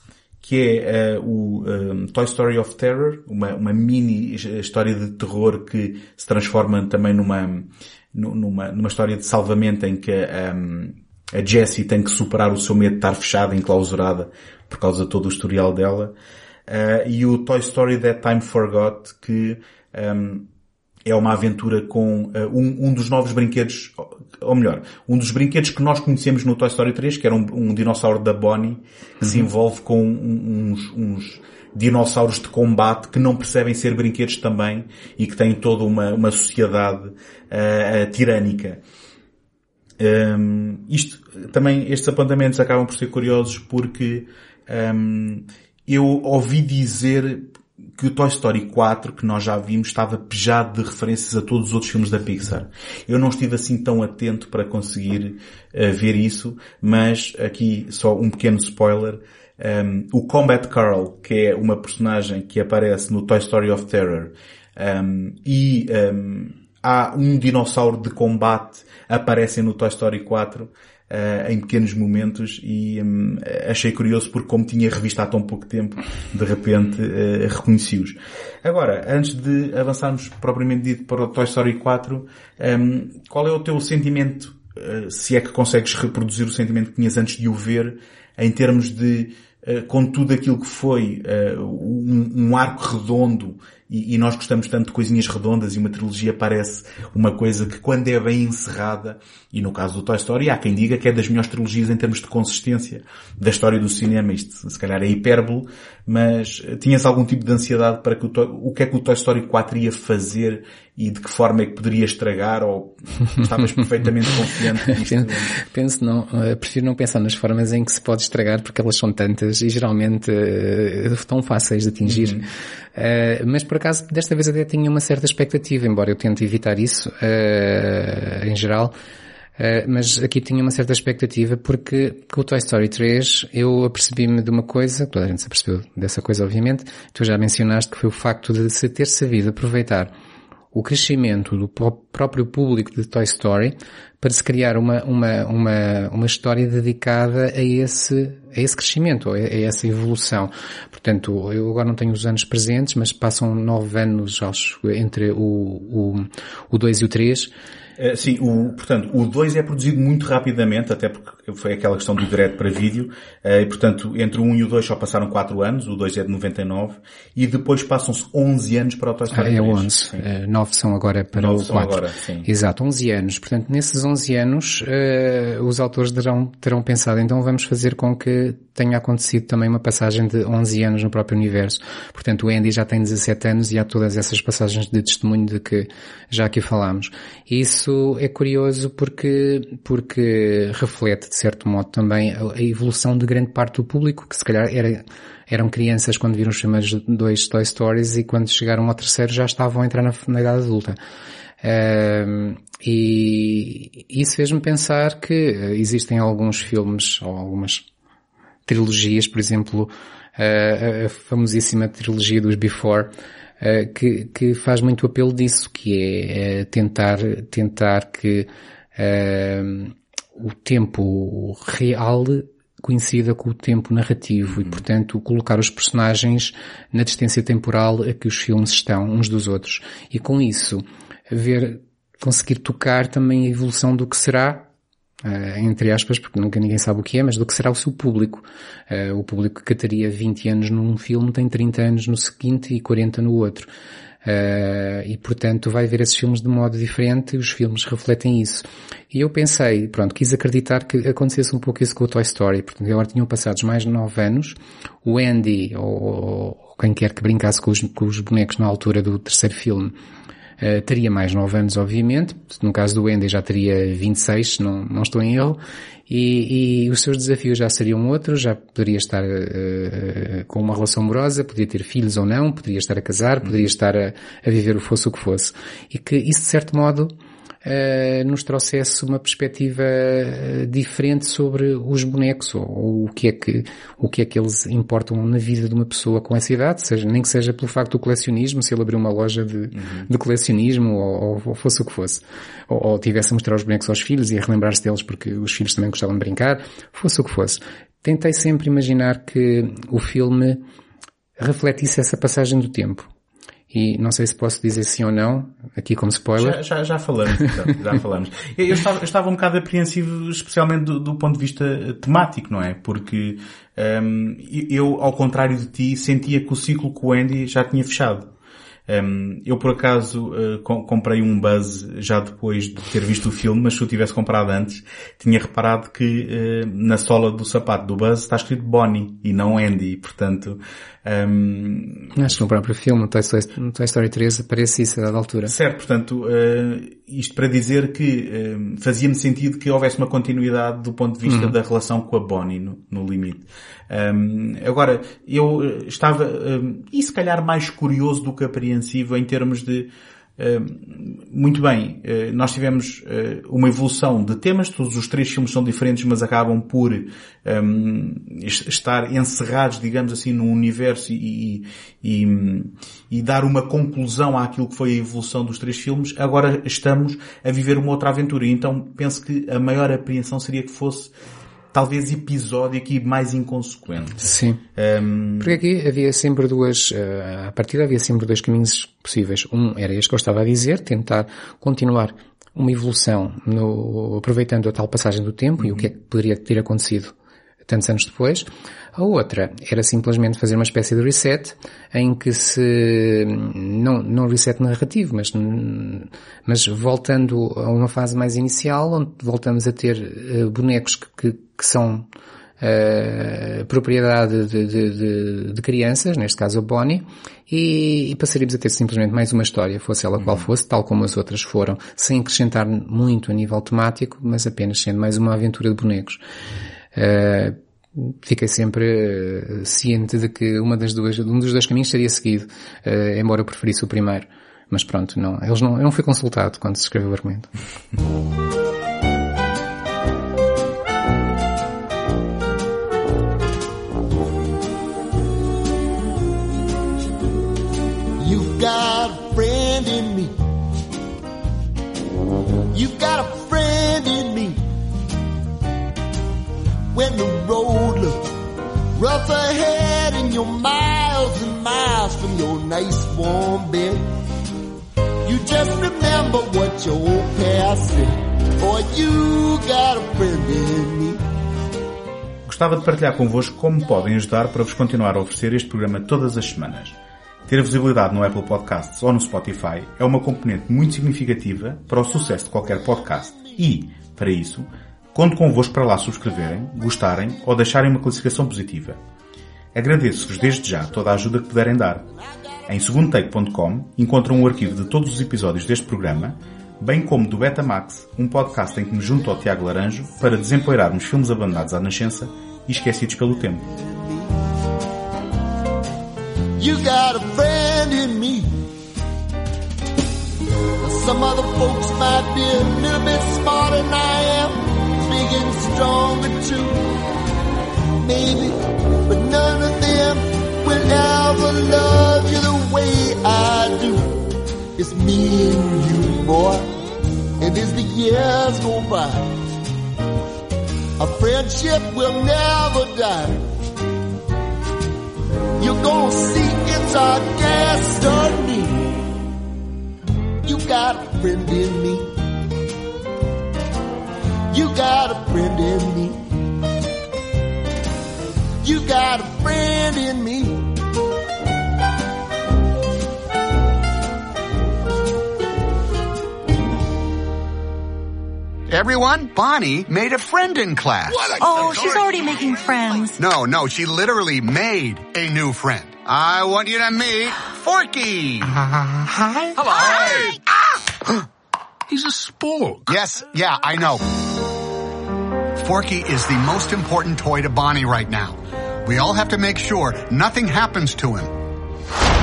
que é uh, o um, Toy Story of Terror, uma, uma mini história de terror que se transforma também numa, numa, numa história de salvamento em que um, a Jessie tem que superar o seu medo de estar fechada, enclausurada, por causa de todo o historial dela. Uh, e o Toy Story That Time Forgot, que um, é uma aventura com uh, um, um, dos novos brinquedos, ou melhor, um dos brinquedos que nós conhecemos no Toy Story 3, que era um, um dinossauro da Bonnie, que uhum. se envolve com uns, uns, dinossauros de combate que não percebem ser brinquedos também e que têm toda uma, uma sociedade uh, tirânica. Um, isto, também, estes apontamentos acabam por ser curiosos porque um, eu ouvi dizer que o Toy Story 4, que nós já vimos, estava pejado de referências a todos os outros filmes da Pixar. Eu não estive assim tão atento para conseguir uh, ver isso, mas aqui só um pequeno spoiler. Um, o Combat Carl, que é uma personagem que aparece no Toy Story of Terror, um, e um, há um dinossauro de combate aparecem no Toy Story 4, uh, em pequenos momentos e um, achei curioso porque como tinha revisto há tão pouco tempo, de repente uh, reconheci-os. Agora, antes de avançarmos propriamente dito para o Toy Story 4, um, qual é o teu sentimento, uh, se é que consegues reproduzir o sentimento que tinhas antes de o ver, em termos de, com tudo aquilo que foi um, um arco redondo e, e, nós gostamos tanto de coisinhas redondas e uma trilogia parece uma coisa que quando é bem encerrada, e no caso do Toy Story há quem diga que é das melhores trilogias em termos de consistência da história do cinema, isto se calhar é hipérbole, mas tinhas algum tipo de ansiedade para que o, o que é que o Toy Story 4 ia fazer e de que forma é que poderia estragar ou estavas perfeitamente confiante? Penso não, eh, prefiro não pensar nas formas em que se pode estragar porque elas são tantas e geralmente uh, tão fáceis de atingir. Uhum. Uh, mas por acaso desta vez até tinha uma certa expectativa, embora eu tente evitar isso uh, em geral. Uh, mas aqui tinha uma certa expectativa porque com o Toy Story 3 eu apercebi-me de uma coisa, toda a gente se apercebeu dessa coisa obviamente, tu já mencionaste que foi o facto de se ter sabido aproveitar o crescimento do próprio público de Toy Story para se criar uma, uma, uma, uma história dedicada a esse, a esse crescimento, a, essa evolução. Portanto, eu agora não tenho os anos presentes, mas passam nove anos acho, entre o, o, o 2 e o 3 eh, sim, o, portanto, o 2 é produzido muito rapidamente, até porque foi aquela questão do direto para vídeo, eh, e portanto, entre o 1 e o 2 só passaram 4 anos, o 2 é de 99, e depois passam-se 11 anos para o Toy Story ah, É 11, sim. 9 eh, são agora para 9 o 4. Agora, sim. Exato, 11 anos. Portanto, nesses 11 anos, os autores terão, terão pensado, então vamos fazer com que tenha acontecido também uma passagem de 11 anos no próprio universo. Portanto, o Andy já tem 17 anos e há todas essas passagens de testemunho de que já aqui falámos. Isso isso é curioso porque, porque reflete, de certo modo, também a, evolução de grande parte do público, que se calhar era, eram crianças quando viram os primeiros dois Toy Stories e quando chegaram ao terceiro já estavam a entrar na, na idade adulta. E isso fez-me pensar que existem alguns filmes ou algumas trilogias, por exemplo, a famosíssima trilogia dos Before, eh, que, que faz muito apelo disso, que é tentar, tentar que o tempo real coincida com o tempo narrativo uhum. e, portanto, colocar os personagens na distância temporal a que os filmes estão uns dos outros. E com isso, ver, conseguir tocar também a evolução do que será Uh, entre aspas, porque nunca ninguém sabe o que é, mas do que será o seu público. Uh, o público que teria 20 anos num filme tem 30 anos no seguinte e 40 no outro. Uh, e portanto vai ver esses filmes de modo diferente e os filmes refletem isso. E eu pensei, pronto, quis acreditar que acontecesse um pouco isso com o Toy Story, porque agora tinham passados mais de 9 anos, o Andy, ou, ou quem quer que brincasse com os, com os bonecos na altura do terceiro filme, Uh, teria mais 9 anos, obviamente. No caso do Andy já teria 26, se não, não estou em erro. E, e, os seus desafios já seriam outros, já poderia estar uh, com uma relação amorosa, poderia ter filhos ou não, poderia estar a casar, poderia estar a, a viver o fosse o que fosse. E que isso, de certo modo, uh, nos trouxesse uma perspectiva uh, diferente sobre os bonecos ou, ou, o que é que o que é que eles importam na vida de uma pessoa com essa idade, seja nem que seja pelo facto do colecionismo, se ele abriu uma loja de, uhum. de colecionismo ou, ou, fosse o que fosse, ou, ou tivesse a mostrar os bonecos aos filhos e a relembrar-se deles porque os filhos também gostavam de brincar, fosse o que fosse. Tentei sempre imaginar que o filme refletisse essa passagem do tempo e não sei se posso dizer sim ou não, aqui como spoiler. Já, já, já falamos, então, já falamos. Eu, eu, estava, eu estava um bocado apreensivo, especialmente do, do ponto de vista temático, não é? Porque um, eu, ao contrário de ti, sentia que o ciclo com o Andy já tinha fechado. Um, eu por acaso uh, comprei um Buzz já depois de ter visto o filme, mas se eu tivesse comprado antes, tinha reparado que uh, na sola do sapato do Buzz está escrito Bonnie e não Andy, portanto um... Acho que no próprio filme, no Toy, Story, no Toy Story 3, aparece isso a dada altura. Certo, portanto, uh, isto para dizer que fazia-me sentido que houvesse uma continuidade do ponto de vista uhum. da relação com a Bonnie, no, no limite. Um, agora, eu eh, estava, e se calhar mais curioso do que apreensivo em termos de muito bem, uh, nós tivemos uh, uma evolução de temas, todos os três filmes são diferentes, mas acabam por um, estar encerrados, digamos assim, num universo e, e, e, dar uma conclusão àquilo que foi a evolução dos três filmes. Agora estamos a viver uma outra aventura. Então penso que a maior apreensão seria que fosse talvez episódico e mais inconsequente. Sim. Um... Porque aqui havia sempre duas, uh, a partir havia sempre dois caminhos possíveis. Um era este que eu estava a dizer, tentar continuar uma evolução no, aproveitando a tal passagem do tempo uhum. e o que é que poderia ter acontecido tantos anos depois. A outra era simplesmente fazer uma espécie de reset em que se, não, não reset narrativo, mas, mas voltando a uma fase mais inicial, onde voltamos a ter uh, bonecos que, que, que são uh, propriedade de, de, de, crianças, neste caso a Bonnie, e, e, passaríamos a ter simplesmente mais uma história, fosse ela qual uhum. fosse, tal como as outras foram, sem acrescentar muito a nível temático, mas apenas sendo mais uma aventura de bonecos. Uh, fiquei sempre uh, ciente de que uma das duas, um dos dois caminhos seria seguido, uh, embora eu preferisse o primeiro. Mas pronto, não, eles não, eu não fui consultado quando se escreveu o argumento. When the road looks rough ahead and you're miles and miles from your nice warm bed. You just remember what your old past said. Boy, you got a friend in me. Gostava de partilhar convosco como podem ajudar para vos continuar a oferecer este programa todas as semanas. Ter visibilidade no Apple Podcasts ou no Spotify é uma componente muito significativa para o sucesso de qualquer podcast. E, para isso, conto convosco para lá subscreverem, gostarem ou deixarem uma classificação positiva. Agradeço-vos desde já toda a ajuda que puderem dar. Em segundotake.com encontram um arquivo de todos os episódios deste programa, bem como do Betamax, um podcast em que me junto ao Tiago Laranjo para desempoeirarmos filmes abandonados à nascença e esquecidos pelo tempo. You got a friend in me. Some other folks might be a little bit smarter than I am, and stronger too. Maybe, but none of them will ever love you the way I do. It's me and you, boy, and as the years go by, our friendship will never die. You're gonna see it's our destiny. You got a friend in me. You got a friend in me. You got a friend in me. Everyone, Bonnie made a friend in class. oh, she's already making friends. No, no, she literally made a new friend. I want you to meet Forky. Uh, hi. Hello. Hi. Ah! He's a spork. Yes, yeah, I know. Forky is the most important toy to Bonnie right now. We all have to make sure nothing happens to him.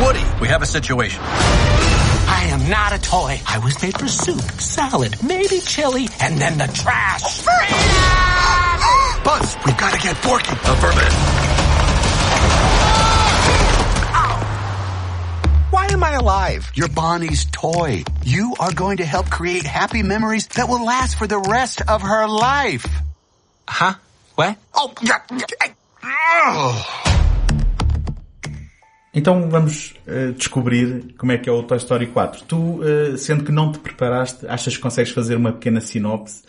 Woody, we have a situation. I am not a toy. I was made for soup, salad, maybe chili, and then the trash. Freedom! Buzz, we've got to get Forky. Affirmative. Why am I alive? You're Bonnie's toy. You are going to help create happy memories that will last for the rest of her life. Yeah. Oh. Então vamos uh, descobrir como é que é o Toy Story 4. Tu, uh, sendo que não te preparaste, achas que consegues fazer uma pequena sinopse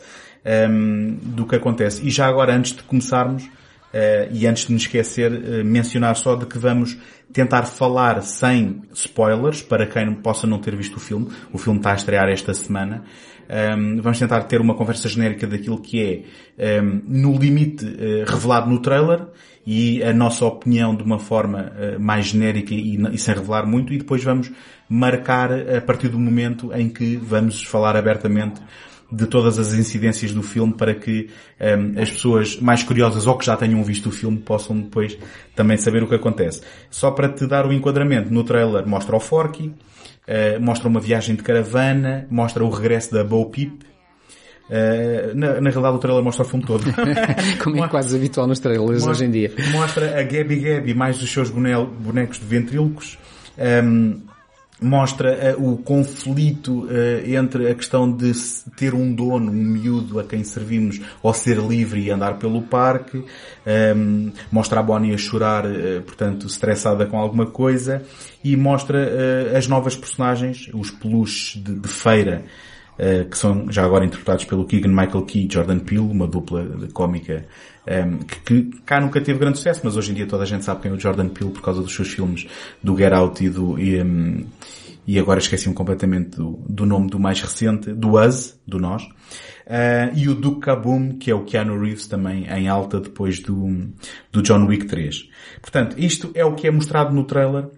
um, ehm, do que acontece? E já agora, antes de começarmos, uh, e antes de nos esquecer, mencionar só de que vamos tentar falar sem spoilers, para quem possa não ter visto o filme. O filme está a estrear esta semana. Um, vamos tentar ter uma conversa genérica daquilo que é, um, no limite, revelado no trailer e a nossa opinião de uma forma uh, mais genérica e, e, sem revelar muito e depois vamos marcar a partir do momento em que vamos falar abertamente de todas as incidências do filme para que um, ehm, as pessoas mais curiosas ou que já tenham visto o filme possam depois também saber o que acontece. Só para te dar o enquadramento, no trailer mostra o Forky, uh, mostra uma viagem de caravana, mostra o regresso da Bo Peep, Uh, na, na realidade o trailer mostra o filme todo. Como é quase habitual nos trailers mostra, hoje em dia. Mostra a Gabby Gabby mais os seus bonecos de ventrílocos. Um, ehm, mostra uh, o conflito uh, entre a questão de ter um dono, um miúdo a quem servimos, ou ser livre e andar pelo parque. Um, ehm, mostra a Bonnie a chorar, uh, portanto, estressada com alguma coisa. E mostra as novas personagens, os peluches de, de feira, que são já agora interpretados pelo Keegan Michael Key e Jordan Peele, uma dupla cómica um, que, que, cá nunca teve grande sucesso, mas hoje em dia toda a gente sabe quem é o Jordan Peele por causa dos seus filmes do Get Out e do... E, um, e agora esqueci-me completamente do, do, nome do mais recente, do Us, do Nós, uh, e o Duke Kaboom, que é o Keanu Reeves também em alta depois do, do John Wick 3. Portanto, isto é o que é mostrado no trailer.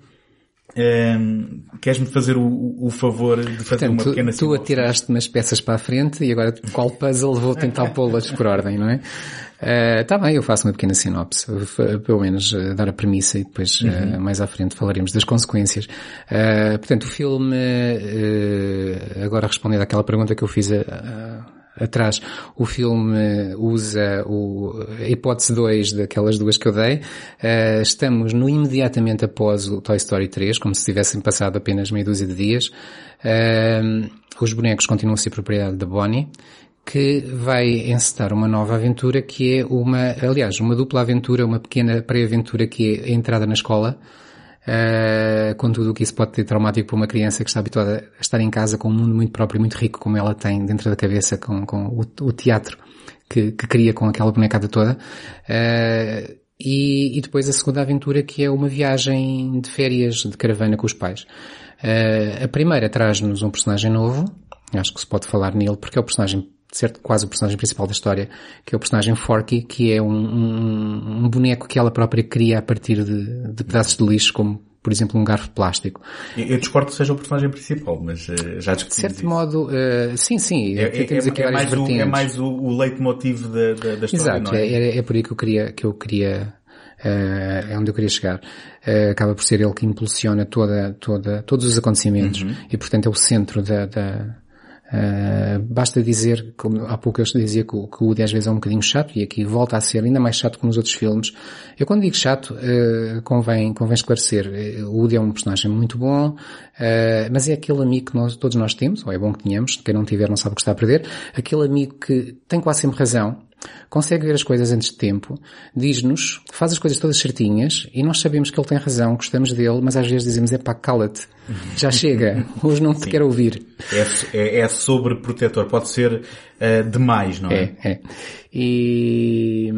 Um, Queres-me fazer o, o, favor de fazer Portanto, uma pequena Tu, tu atiraste umas peças para a frente e agora qual puzzle vou tentar pô-las por ordem, não é? Está eh, uh, bem, eu faço uma pequena sinopse, pelo menos uh, dar a premissa e depois uhum. uh, mais à frente falaremos das consequências. portanto, o filme, agora respondendo àquela pergunta que eu fiz atrás, o filme usa o, a hipótese 2 daquelas duas que eu dei. estamos no imediatamente após o Toy Story 3, como se tivessem passado apenas meia dúzia de dias. os bonecos continuam a ser propriedade da Bonnie que vai encetar uma nova aventura que é uma, aliás, uma dupla aventura, uma pequena pré-aventura que é a entrada na escola, uh, com tudo o que isso pode ter traumático para uma criança que está habituada a estar em casa com um mundo muito próprio, muito rico como ela tem dentro da cabeça, com, com o, o teatro que, que cria com aquela bonecada toda. Uh, e, e, depois a segunda aventura que é uma viagem de férias de caravana com os pais. Uh, a primeira traz-nos um personagem novo, acho que se pode falar nele porque é o personagem ser quase o personagem principal da história, que é o personagem Forky, que é um, um, um boneco que ela própria cria a partir de, de, pedaços de lixo, como por exemplo um garfo de plástico. Eu discordo que seja o personagem principal, mas uh, já discutimos De certo isso. modo, uh, sim, sim, é, é, temos aqui é, mais o, é mais o, o leitmotiv da, da, da história, Exato, é? é, é, por aí que eu queria, que eu queria Uh, é onde eu queria chegar. Uh, acaba por ser ele que impulsiona toda, toda, todos os acontecimentos uhum. e portanto é o centro da, da, Uh, basta dizer, como há pouco eu dizia que o, que o Woody às vezes é um bocadinho chato e aqui volta a ser ainda mais chato que nos outros filmes. Eu quando digo chato, uh, convém, convém esclarecer. Uh, o Woody é um personagem muito bom, mas é aquele amigo que nós, todos nós temos, ou é bom que tenhamos, quem não tiver não sabe o que está a perder, aquele amigo que tem quase sempre razão, consegue ver as coisas antes de tempo, diz-nos, faz as coisas todas certinhas e nós sabemos que ele tem razão, gostamos dele, mas às vezes dizemos, é pá, cala-te, já chega, hoje não te quero ouvir. É, é, é sobreprotetor, pode ser uh, demais, não é? É, é. E,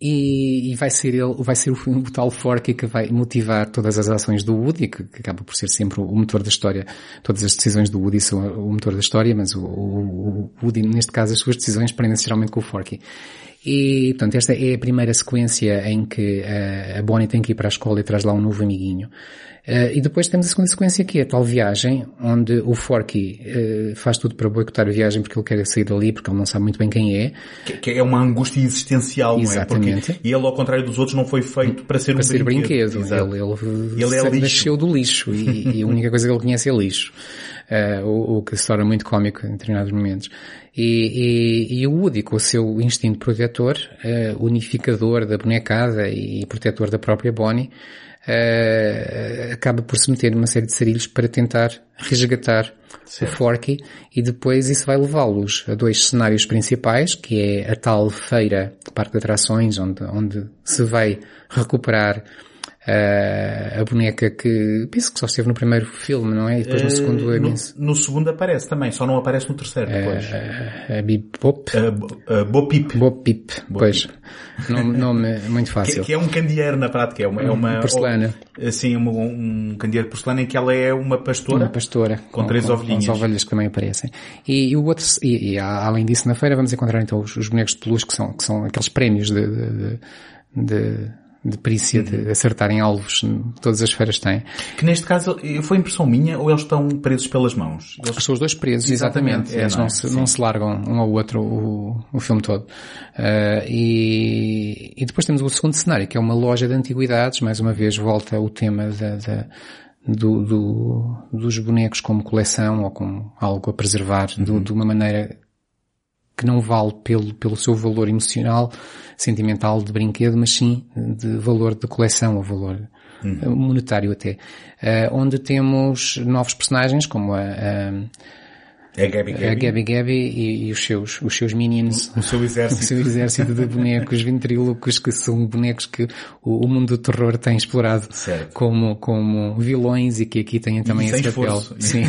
e, e, vai ser ele, vai ser o, o, tal Forky que vai motivar todas as ações do Woody, que, que, acaba por ser sempre o motor da história. Todas as decisões do Woody são o motor da história, mas o, o, o Woody, neste caso, as suas decisões prendem-se geralmente com o Forky. E, portanto, esta é a primeira sequência em que a, a Bonnie tem que ir para a escola e traz lá um novo amiguinho. Uh, e depois temos a segunda sequência que é a tal viagem, onde o Forky uh, faz tudo para boicotar a viagem porque ele quer sair dali, porque ele não sabe muito bem quem é. Que, que é uma angústia existencial, Exatamente. não é? Porque, e ele, ao contrário dos outros, não foi feito para ser para um ser brinquedo. brinquedo. Ele, ele, ele é lixo. nasceu do lixo e, e, a única coisa que ele conhece é lixo. Uh, o, o, que se torna muito cómico em determinados momentos. E, e, e, o Woody, com o seu instinto protetor, unificador da bonecada e protetor da própria Bonnie, uh, acaba por se meter numa série de sarilhos para tentar resgatar certo. o Forky e depois isso vai levá-los a dois cenários principais, que é a tal feira, parque de atrações, onde, onde se vai recuperar uh, a boneca que penso que só esteve no primeiro filme, não é? E depois no segundo uh, no, no, segundo aparece também, só não aparece no terceiro depois. A Bebop. Uh, Bopip. Bopip, pois. nome, nome muito fácil. Que, que, é um candeeiro na prática, é uma, é uma porcelana. Ou, sim, um, um candeeiro de porcelana em que ela é uma pastora. Uma pastora. Com, com três com, ovelhinhas. Com as ovelhas que também aparecem. E, e o outro, e, e, além disso na feira vamos encontrar então os, os bonecos de peluche que são, que são aqueles prémios de, de, de, de de perícia de uhum. acertarem alvos todas as feiras têm. Que neste caso foi impressão minha ou eles estão presos pelas mãos? Eles... São os dois presos, exatamente. exatamente. É, eles não, é? se, não, se, largam um ao outro o, o filme todo. Uh, e, e depois temos o segundo cenário, que é uma loja de antiguidades, mais uma vez volta o tema da, da do, do, dos bonecos como coleção ou como algo a preservar uhum. do, de uma maneira que não vale pelo, pelo seu valor emocional, sentimental de brinquedo, mas sim de valor de coleção, ou valor uhum. monetário até. Uh, onde temos novos personagens, como a, a A Gabby Gabby. A Gabby Gabby e, e os seus, os seus minions. O seu exército. O seu exército de bonecos ventrílocos que são bonecos que o, o mundo do terror tem explorado Certo. como, como vilões e que aqui têm também sem esse papel. esforço. Sim.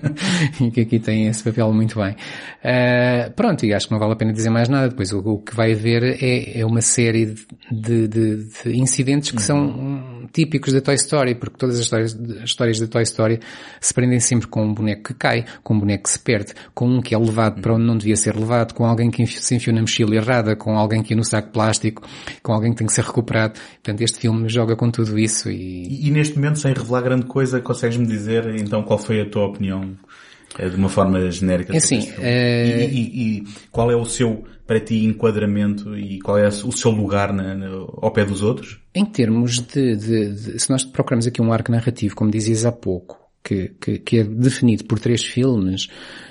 e que aqui têm esse papel muito bem. Ah, pronto, e acho que não vale a pena dizer mais nada. Depois o, o que vai haver é, é uma série de, de, de- de incidentes que são hum, típicos da Toy Story, porque todas as histórias, as histórias da Toy Story se prendem sempre com um boneco que cai, com um boneco que se perde, com um que é levado para onde não devia ser levado, com alguém que se enfiou na mochila errada, com alguém que ia no saco plástico, com alguém que tem que ser recuperado. Portanto, este filme joga com tudo isso e E, e neste momento, sem revelar grande coisa, consegues-me dizer então qual foi a tua opinião eh, de uma forma genérica? É assim, eh, E, e- e qual é o seu, para ti, enquadramento e qual é o seu lugar na- na- ao pé dos outros? Em termos de, de- de- se nós procuramos aqui um arco narrativo, como dizias há pouco, que, que, que é definido por três filmes,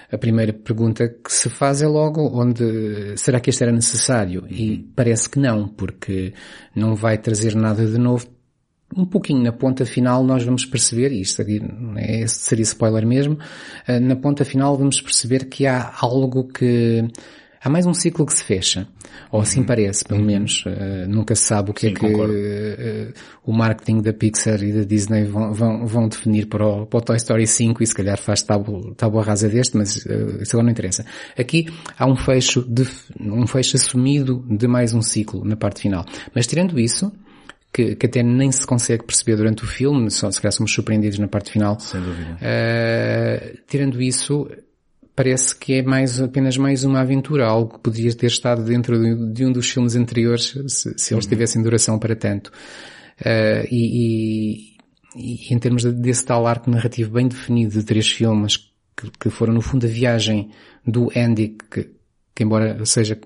a primeira pergunta que se faz é logo onde, será que este era necessário? E parece que não, porque não vai trazer nada de novo. Um pouquinho na ponta final nós vamos perceber, e isto aqui é, seria spoiler mesmo, eh, na ponta final vamos perceber que há algo que, há mais um ciclo que se fecha. Ou assim parece, pelo menos. Eh, nunca se sabe o que Sim, é que eh, o marketing da Pixar e da Disney vão, vão, vão definir para o, para o Toy Story 5 e se calhar faz tábua, tábua rasa deste, mas eh, isso agora não interessa. Aqui há um fecho, de, um fecho assumido de mais um ciclo na parte final. Mas tirando isso, que, que até nem se consegue perceber durante o filme, só se calhar somos surpreendidos na parte final. Sem dúvida. Eh, tirando isso, parece que é mais, apenas mais uma aventura, algo que podia ter estado dentro de, de um dos filmes anteriores, se, se eles tivessem duração para tanto. Eh, e, e- e em termos de- desse tal arco narrativo bem definido de três filmes, que, que foram no fundo a viagem do Andy, que, que embora seja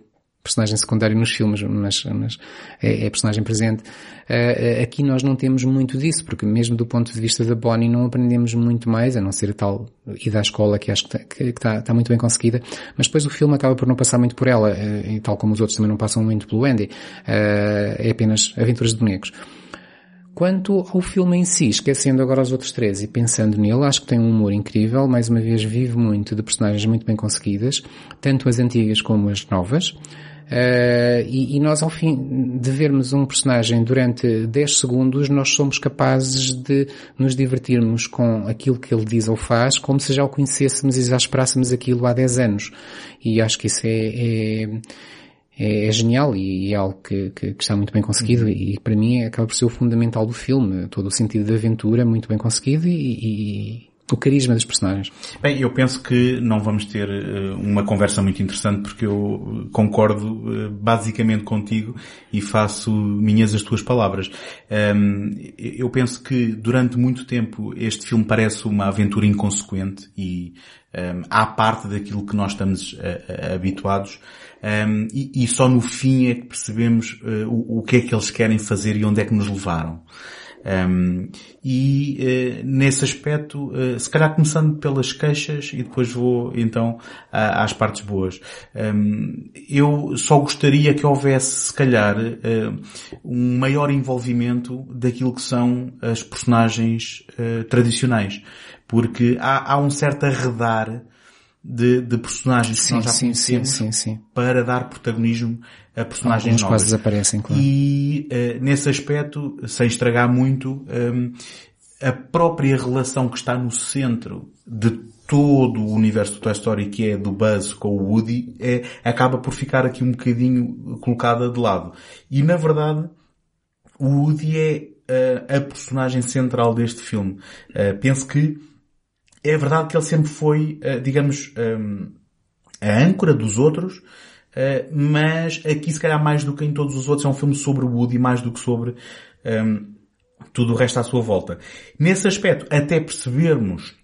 personagem secundário nos filmes, mas, mas é, é personagem presente. Eh, aqui nós não temos muito disso, porque mesmo do ponto de vista da Bonnie não aprendemos muito mais, a não ser a tal ida à escola que acho que está, está, está muito bem conseguida, mas depois o filme acaba por não passar muito por ela, e tal como os outros também não passam muito pelo Andy. Eh, é apenas aventuras de bonecos. Quanto ao filme em si, esquecendo agora os outros três e pensando nele, acho que tem um humor incrível, mais uma vez vive muito de personagens muito bem conseguidas, tanto as antigas como as novas. Eh, e, e nós ao fim de vermos um personagem durante 10 segundos, nós somos capazes de nos divertirmos com aquilo que ele diz ou faz, como se já o conhecêssemos e já esperássemos aquilo há 10 anos. E acho que isso é, é é, é genial e é algo que, que- que está muito bem conseguido e, para mim acaba por ser o fundamental do filme, todo o sentido da aventura muito bem conseguido e, e o carisma dos personagens. Bem, eu penso que não vamos ter eh, uma conversa muito interessante porque eu concordo eh, basicamente contigo e faço minhas as tuas palavras. Ahm, eu penso que durante muito tempo este filme parece uma aventura inconsequente e ahm, à parte daquilo que nós estamos eh, eh, habituados ahm, e, e só no fim é que percebemos eh, o, o que é que eles querem fazer e onde é que nos levaram. Um, e eh, nesse aspecto, eh, se calhar começando pelas queixas e depois vou então às partes boas. Um, eu só gostaria que houvesse, se calhar, eh, um maior envolvimento daquilo que são as personagens tradicionais. Porque há, há um certo arredar de, de personagens que Sim, nós já sim, conhecemos sim, sim. para dar protagonismo a personagens Alguns novas. quase desaparecem, claro. E eh, nesse aspecto, sem estragar muito, hum, a própria relação que está no centro de todo o universo do Toy Story, que é do Buzz com o Woody, é, acaba por ficar aqui um bocadinho colocada de lado. E na verdade, o Woody é eh, a personagem central deste filme. Eh, penso que é verdade que ele sempre foi, eh, digamos, hum, a âncora dos outros, eh, mas aqui se calhar mais do que em todos os outros é um filme sobre o Woody mais do que sobre hum, tudo o resto à sua volta. Nesse aspecto, até percebermos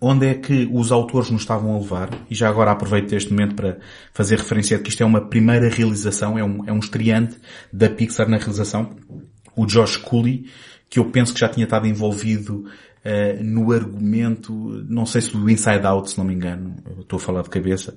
onde é que os autores nos estavam a levar, e já agora aproveito este momento para fazer referência de que isto é uma primeira realização, é um, é um estreante da Pixar na realização, o Josh Cooley, que eu penso que já tinha estado envolvido eh, no argumento, não sei se do Inside Out, se não me engano, estou a falar de cabeça,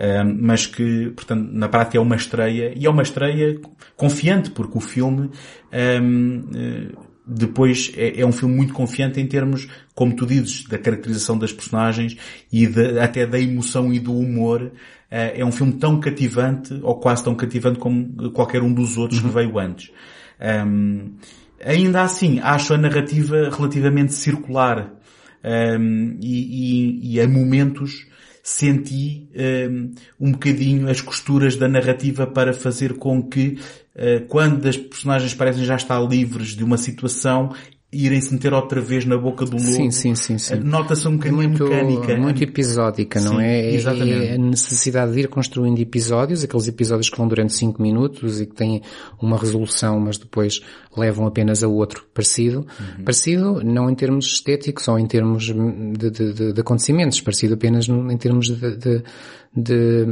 eh, mas que, portanto, na prática é uma estreia, e é uma estreia confiante, porque o filme, ehm, eh, depois é, é um filme muito confiante em termos como tu dizes, da caracterização das personagens e de, até da emoção e do humor. É um filme tão cativante, ou quase tão cativante como qualquer um dos outros que veio antes. Um, ainda assim, acho a narrativa relativamente circular um, e, e, e a momentos senti um, um bocadinho as costuras da narrativa para fazer com que uh, quando as personagens parecem já estar livres de uma situação, irem se meter outra vez na boca do lobo. Sim, sim, sim. sim. Nota-se um bocadinho muito, mecânica. Muito episódica, não Sim, é? exatamente. É a necessidade de ir construindo episódios, aqueles episódios que vão durante 5 minutos e que têm uma resolução, mas depois levam apenas a outro parecido. Uhum. Parecido não em termos estéticos ou em termos de, de, de, de acontecimentos, parecido apenas em termos de, de,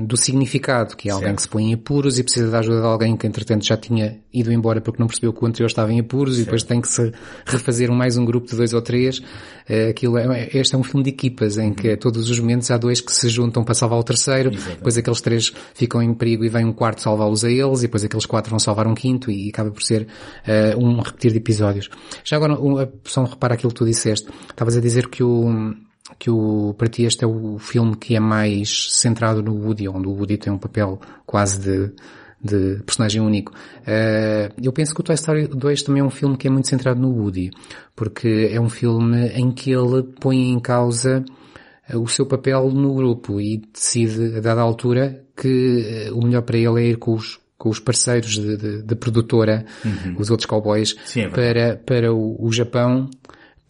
do significado, que é alguém Certo. que se põe em apuros e precisa da ajuda de alguém que entretanto já tinha ido embora porque não percebeu que o anterior estava em apuros e depois tem que se refazer mais um grupo de dois ou três. Eh, Aquilo é, este é um filme de equipas em que a todos os momentos há dois que se juntam para salvar o terceiro, depois aqueles três ficam em perigo e vem um quarto salvá-los a eles e depois aqueles quatro vão salvar um quinto e acaba por ser eh, um repetir de episódios. Já agora, um, só um repara aquilo que tu disseste. Estavas a dizer que o que o, para ti este é o filme que é mais centrado no Woody, onde o Woody tem um papel quase de, de personagem único. Eh, eu penso que o Toy Story 2 também é um filme que é muito centrado no Woody, porque é um filme em que ele põe em causa eh, o seu papel no grupo e decide, a dada altura, que eh, o melhor para ele é ir com os, com os parceiros de, de, de produtora, os outros cowboys, Sim, é para, para o, o Japão,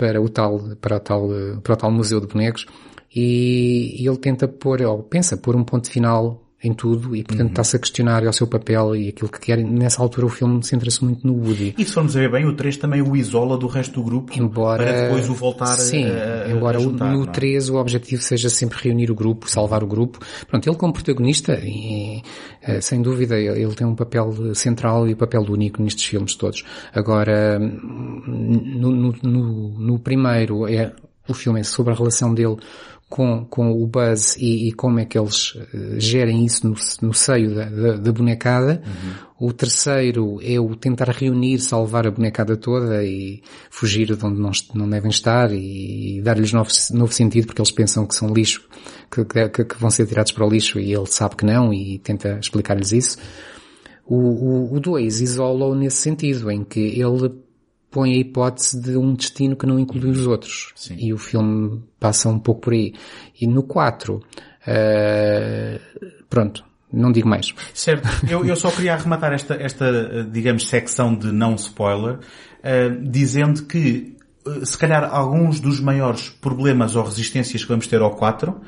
para o tal, para o tal, para o tal museu de bonecos, e ele tenta pôr, ou pensa pôr um ponto final em tudo, e portanto está-se a questionar o seu papel e aquilo que quer. Nessa altura o filme centra-se muito no Woody. E se formos a ver bem, o 3 também o isola do resto do grupo Embora, para depois o voltar sim, a, a, embora a juntar, no não é? 3 o objetivo seja sempre reunir o grupo, salvar o grupo. Pronto, ele como protagonista, e, eh, sem dúvida, ele ele tem um papel central e um papel único nestes filmes todos. Agora, no, no, no, no primeiro, é, o filme é sobre a relação dele com, com o Buzz e, e como é que eles eh, gerem isso no, no seio da, da, da bonecada. O terceiro é o tentar reunir, salvar a bonecada toda e fugir de onde não, não devem estar e, dar-lhes novo, novo sentido porque eles pensam que são lixo, que, que, que vão ser tirados para o lixo e ele sabe que não e tenta explicar-lhes isso. O, o, o dois isola-o nesse sentido, em que ele põe a hipótese de um destino que não inclui os outros. Sim. E o filme passa um pouco por aí. E no 4, pronto, não digo mais. Certo. Eu, eu só queria arrematar esta, esta, eh, digamos, secção de não spoiler, eh, dizendo que, eh, se calhar, alguns dos maiores problemas ou resistências que vamos ter ao 4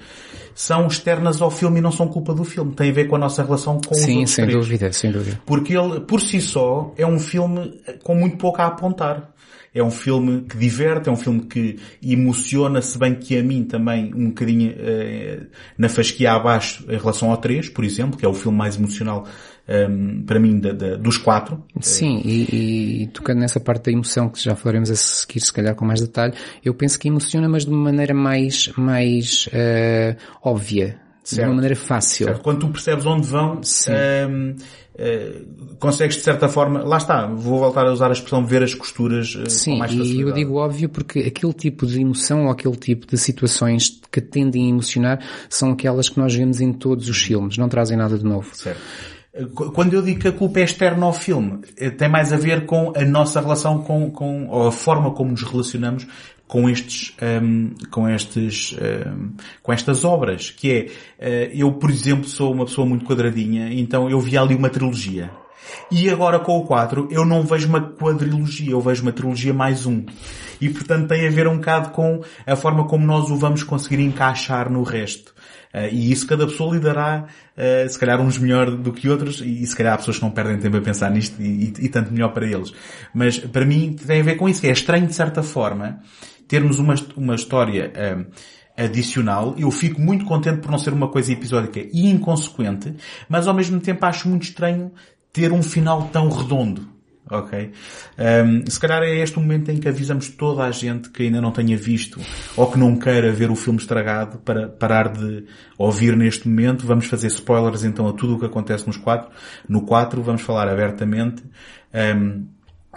são externas ao filme e não são culpa do filme. Tem a ver com a nossa relação com os Sim, outros sem três. dúvida, sem dúvida. Porque ele, por si só, é um filme com muito pouco a apontar. É um filme que diverte, é um filme que emociona, se bem que a mim também um bocadinho eh, na fasquia abaixo em relação ao 3, por exemplo, que é o filme mais emocional ehm, para mim da- da- dos quatro. Sim, e, e tocando nessa parte da emoção que já falaremos a seguir se calhar com mais detalhe, eu penso que emociona, mas de uma maneira mais, mais eh, óbvia, de Certo. uma maneira fácil. Certo? Quando tu percebes onde vão, ehm, eh, consegues de certa forma, lá está, vou voltar a usar a expressão ver as costuras com Sim, mais e facilidade. eu digo óbvio porque aquele tipo de emoção ou aquele tipo de situações que tendem a emocionar são aquelas que nós vemos em todos os filmes, não trazem nada de novo. Certo. Qu- Quando eu digo que a culpa é externa ao filme, eh, tem mais a ver com a nossa relação com, com ou a forma como nos relacionamos com estes, ehm, com estes, ehm, com estas obras, que é, eh, eu por exemplo sou uma pessoa muito quadradinha, então eu vi ali uma trilogia. E agora com o 4 eu não vejo uma quadrilogia, eu vejo uma trilogia mais um. E portanto tem a ver um bocado com a forma como nós o vamos conseguir encaixar no resto. Uh, e isso cada pessoa lidará, uh, se calhar uns melhor do que outros, e, se calhar há pessoas que não perdem tempo a pensar nisto e, e- e tanto melhor para eles. Mas para mim tem a ver com isso, que é estranho de certa forma termos uma, uma história um, adicional. Eu fico muito contente por não ser uma coisa episódica e inconsequente, mas ao mesmo tempo acho muito estranho ter um final tão redondo. Ok? Um, se calhar é este o momento em que avisamos toda a gente que ainda não tenha visto ou que não queira ver o filme estragado para parar de ouvir neste momento. Vamos fazer spoilers então a tudo o que acontece nos quatro. No 4 vamos falar abertamente. Um,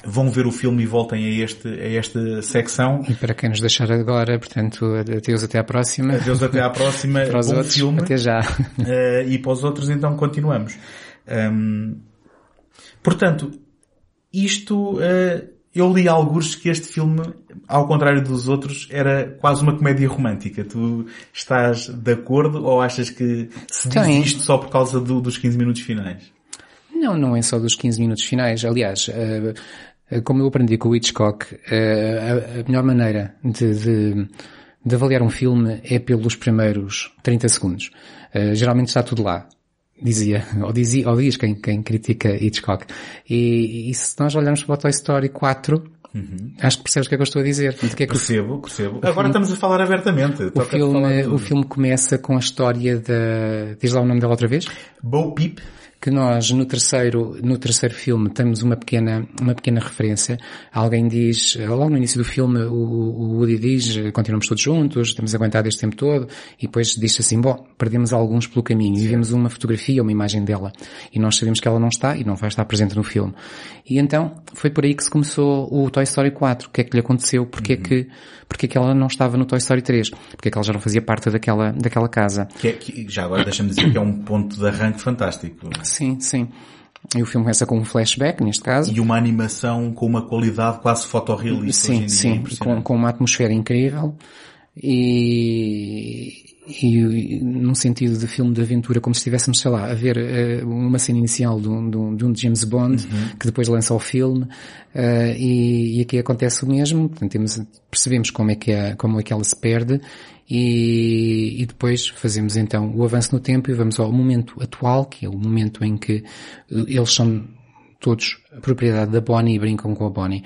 vão ver o filme e voltem a, este, a esta secção. E para quem nos deixar agora, portanto, adeus até à próxima. Adeus até à próxima. para os Bom outros, filme. até já. Uh, e para os outros então continuamos. Um, portanto, isto, uh, eu li alguns que este filme, ao contrário dos outros, era quase uma comédia romântica. Tu estás de acordo ou achas que se diz Tem. isto só por causa do- dos 15 minutos finais? Não, não é só dos 15 minutos finais. Aliás, eh, eh, como eu aprendi com o Hitchcock, eh, a, melhor maneira de, de- de avaliar um filme é pelos primeiros 30 segundos. Eh, geralmente está tudo lá. Dizia, ou, dizia, ou diz quem, quem critica Hitchcock. E, e se nós olharmos para o Toy Story 4, acho que percebes o que é que eu estou a dizer. Que é que o Percebo, percebo. Agora estamos a falar abertamente. o filme, de o filme começa com a história da... Diz lá o nome dela outra vez? Bo Peep. Que nós no terceiro, no terceiro filme temos uma pequena, uma pequena referência. Alguém diz, logo no início do filme, o, o Woody diz, continuamos todos juntos, temos aguentado este tempo todo, e depois diz assim, bom, perdemos alguns pelo caminho, e vemos uma fotografia, uma imagem dela, e nós sabemos que ela não está, e não vai estar presente no filme. E então, foi por aí que se começou o Toy Story 4. O que é que lhe aconteceu? Porquê Uhum. que, porquê que ela não estava no Toy Story 3? Porquê que ela já não fazia parte daquela, daquela casa? Que é, que, já agora deixa-me dizer que é um ponto de arranque fantástico. Sim, sim. E o filme começa com um flashback, neste caso. E uma animação com uma qualidade quase fotorrealista. Sim, sim, com, impressionante. com uma atmosfera incrível e, e, num sentido de filme de aventura, como se estivéssemos, sei lá, a ver eh, uma cena inicial de um, de um- de um James Bond, Uhum. que depois lança o filme, eh, e, e aqui acontece o mesmo, portanto, temos, percebemos como é que, é, como é que ela se perde, e, e depois fazemos então o avanço no tempo e vamos ao momento atual, que é o momento em que eh, eles são todos propriedade da Bonnie e brincam com a Bonnie.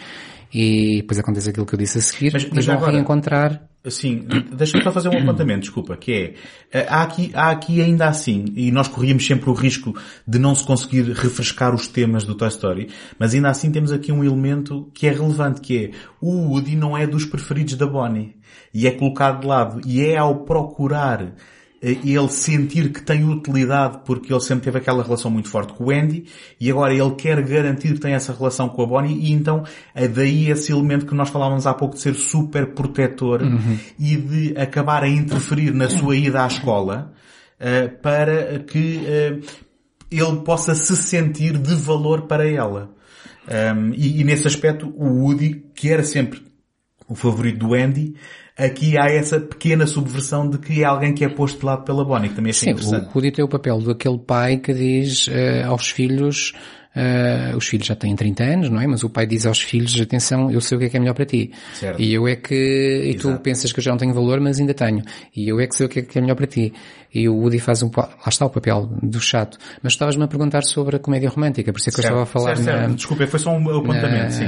E depois acontece aquilo que eu disse a seguir Mas- e mas vão agora- reencontrar. Sim, deixa-me só fazer um apontamento, desculpa, que é, eh, há aqui, há aqui ainda assim, e nós corríamos sempre o risco de não se conseguir refrescar os temas do Toy Story, mas ainda assim temos aqui um elemento que é relevante, que é, o Woody não é dos preferidos da Bonnie, e é colocado de lado, e é ao procurar ele sentir que tem utilidade porque ele sempre teve aquela relação muito forte com o Andy e agora ele quer garantir que tem essa relação com a Bonnie e então é daí esse elemento que nós falávamos há pouco de ser super protetor e de acabar a interferir na sua ida à escola eh, para que eh, ele possa se sentir de valor para ela. Um, e, e nesse aspecto o Woody, que era sempre o favorito do Andy, aqui há essa pequena subversão de que é alguém que é posto de lado pela Bonnie, que também achei Sim, interessante. o Woody tem o papel daquele pai que diz eh, aos filhos, eh, os filhos já têm 30 anos, não é? Mas o pai diz aos filhos, atenção, eu sei o que é que é melhor para ti. Certo. E eu é que, e tu Exato. pensas que eu já não tenho valor, mas ainda tenho. E eu é que sei o que é que é melhor para ti. E o Woody faz um, lá está o papel do chato. Mas estavas-me a perguntar sobre a comédia romântica, por isso é que eu estava a falar certo, certo. na, Desculpa, foi só um apontamento, sim.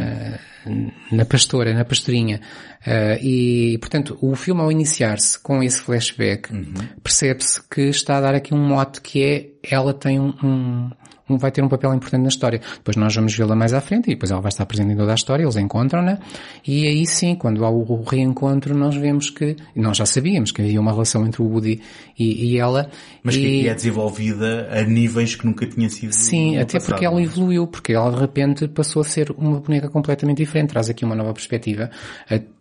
na pastora, na pastorinha. Ah, e, portanto, o filme ao iniciar-se com esse flashback, percebe-se que está a dar aqui um mote que é, ela tem um- um- vai ter um papel importante na história. Depois nós vamos vê-la mais à frente e depois ela vai estar presente em toda a história, eles encontram-na, e aí sim, quando há o reencontro, nós vemos que, nós já sabíamos que havia uma relação entre o Woody e, e ela. Mas que e- aqui é desenvolvida a níveis que nunca tinha sido Sim, até passado, porque ela evoluiu, porque ela de repente passou a ser uma boneca completamente diferente, traz aqui uma nova perspectiva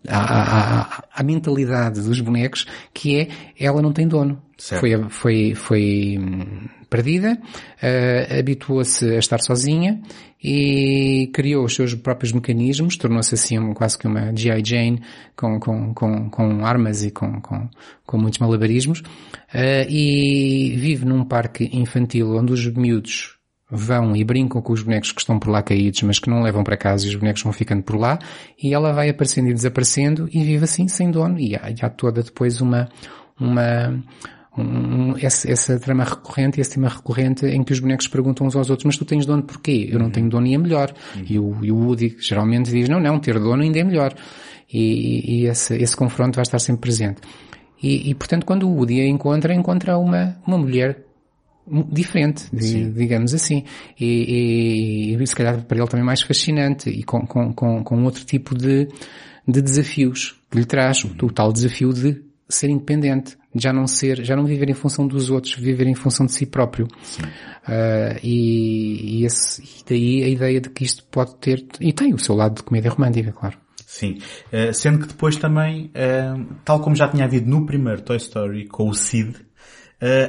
à mentalidade dos bonecos, que é, ela não tem dono. Certo. Foi, foi, foi hum, perdida, eh, habituou-se a estar sozinha e criou os seus próprios mecanismos, tornou-se assim um- quase que uma G.I. Jane com, com, com, com armas e com, com, com muitos malabarismos, eh, e vive num parque infantil onde os miúdos vão e brincam com os bonecos que estão por lá caídos, mas que não levam para casa e os bonecos vão ficando por lá, e ela vai aparecendo e desaparecendo e vive assim sem dono, e há, e há toda depois uma, uma, um, essa, essa trama recorrente, esse tema recorrente em que os bonecos perguntam uns aos outros, mas tu tens dono porquê? Eu não tenho dono e é melhor. E, o, e o Woody geralmente diz, não, não, ter dono ainda é melhor. E, e esse, esse confronto vai estar sempre presente. E, e, portanto, quando o Woody a encontra, encontra uma, uma mulher diferente, di- digamos assim. E, e, e se calhar para ele também mais fascinante e com, com, com, com outro tipo de, de desafios que lhe traz, o, o tal desafio de ser independente, já não ser, já não viver em função dos outros, viver em função de si próprio. Uh, e, e, esse, e daí a ideia de que isto pode ter, e tem o seu lado de comédia romântica, claro. Sim. Uh, sendo que depois também, uh, tal como já tinha havido no primeiro Toy Story com o Sid,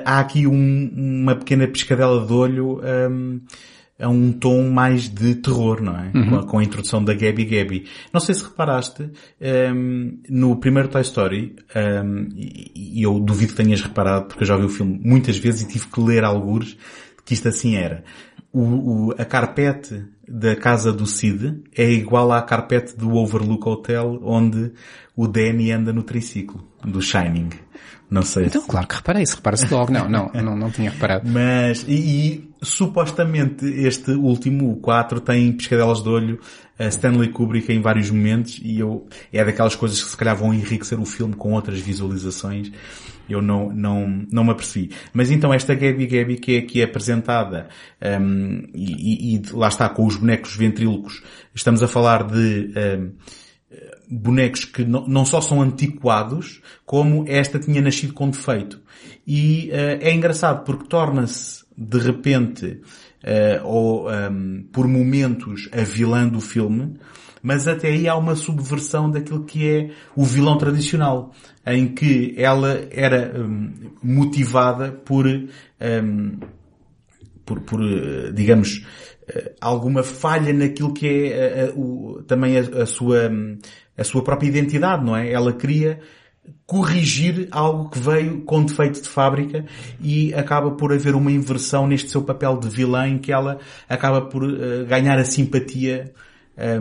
há aqui um, uma pequena piscadela de olho um, a um tom mais de terror, não é? Uhum. Com, a, com, a, introdução da Gabby Gabby. Não sei se reparaste, um, no primeiro Toy Story, um, e, e, eu duvido que tenhas reparado, porque eu já vi o filme muitas vezes e tive que ler alguns que isto assim era. O, o, a carpete da casa do Sid é igual à carpete do Overlook Hotel onde o Danny anda no triciclo, do Shining. Não sei. Então, se... claro que reparei, se repara-se logo. Não, não, não, não tinha reparado. Mas, e, e, supostamente este último, o 4, tem piscadelas de olho a Stanley Kubrick em vários momentos e eu, é daquelas coisas que se calhar vão enriquecer o filme com outras visualizações. Eu não, não, não me apercebi. Mas então esta Gabby Gabby que é aqui apresentada, um, e, e, lá está com os bonecos ventrílocos, estamos a falar de, um, bonecos que não só são antiquados, como esta tinha nascido com defeito. E uh, é engraçado porque torna-se, de repente, uh, ou um, ehm, por momentos, a vilã do filme, mas até aí há uma subversão daquilo que é o vilão tradicional, em que ela era um, ehm, motivada por, um, ehm, por, por, eh, digamos, alguma falha naquilo que é o, também a, a sua a sua própria identidade, não é? Ela queria corrigir algo que veio com defeito de fábrica e acaba por haver uma inversão neste seu papel de vilã em que ela acaba por uh, ganhar a simpatia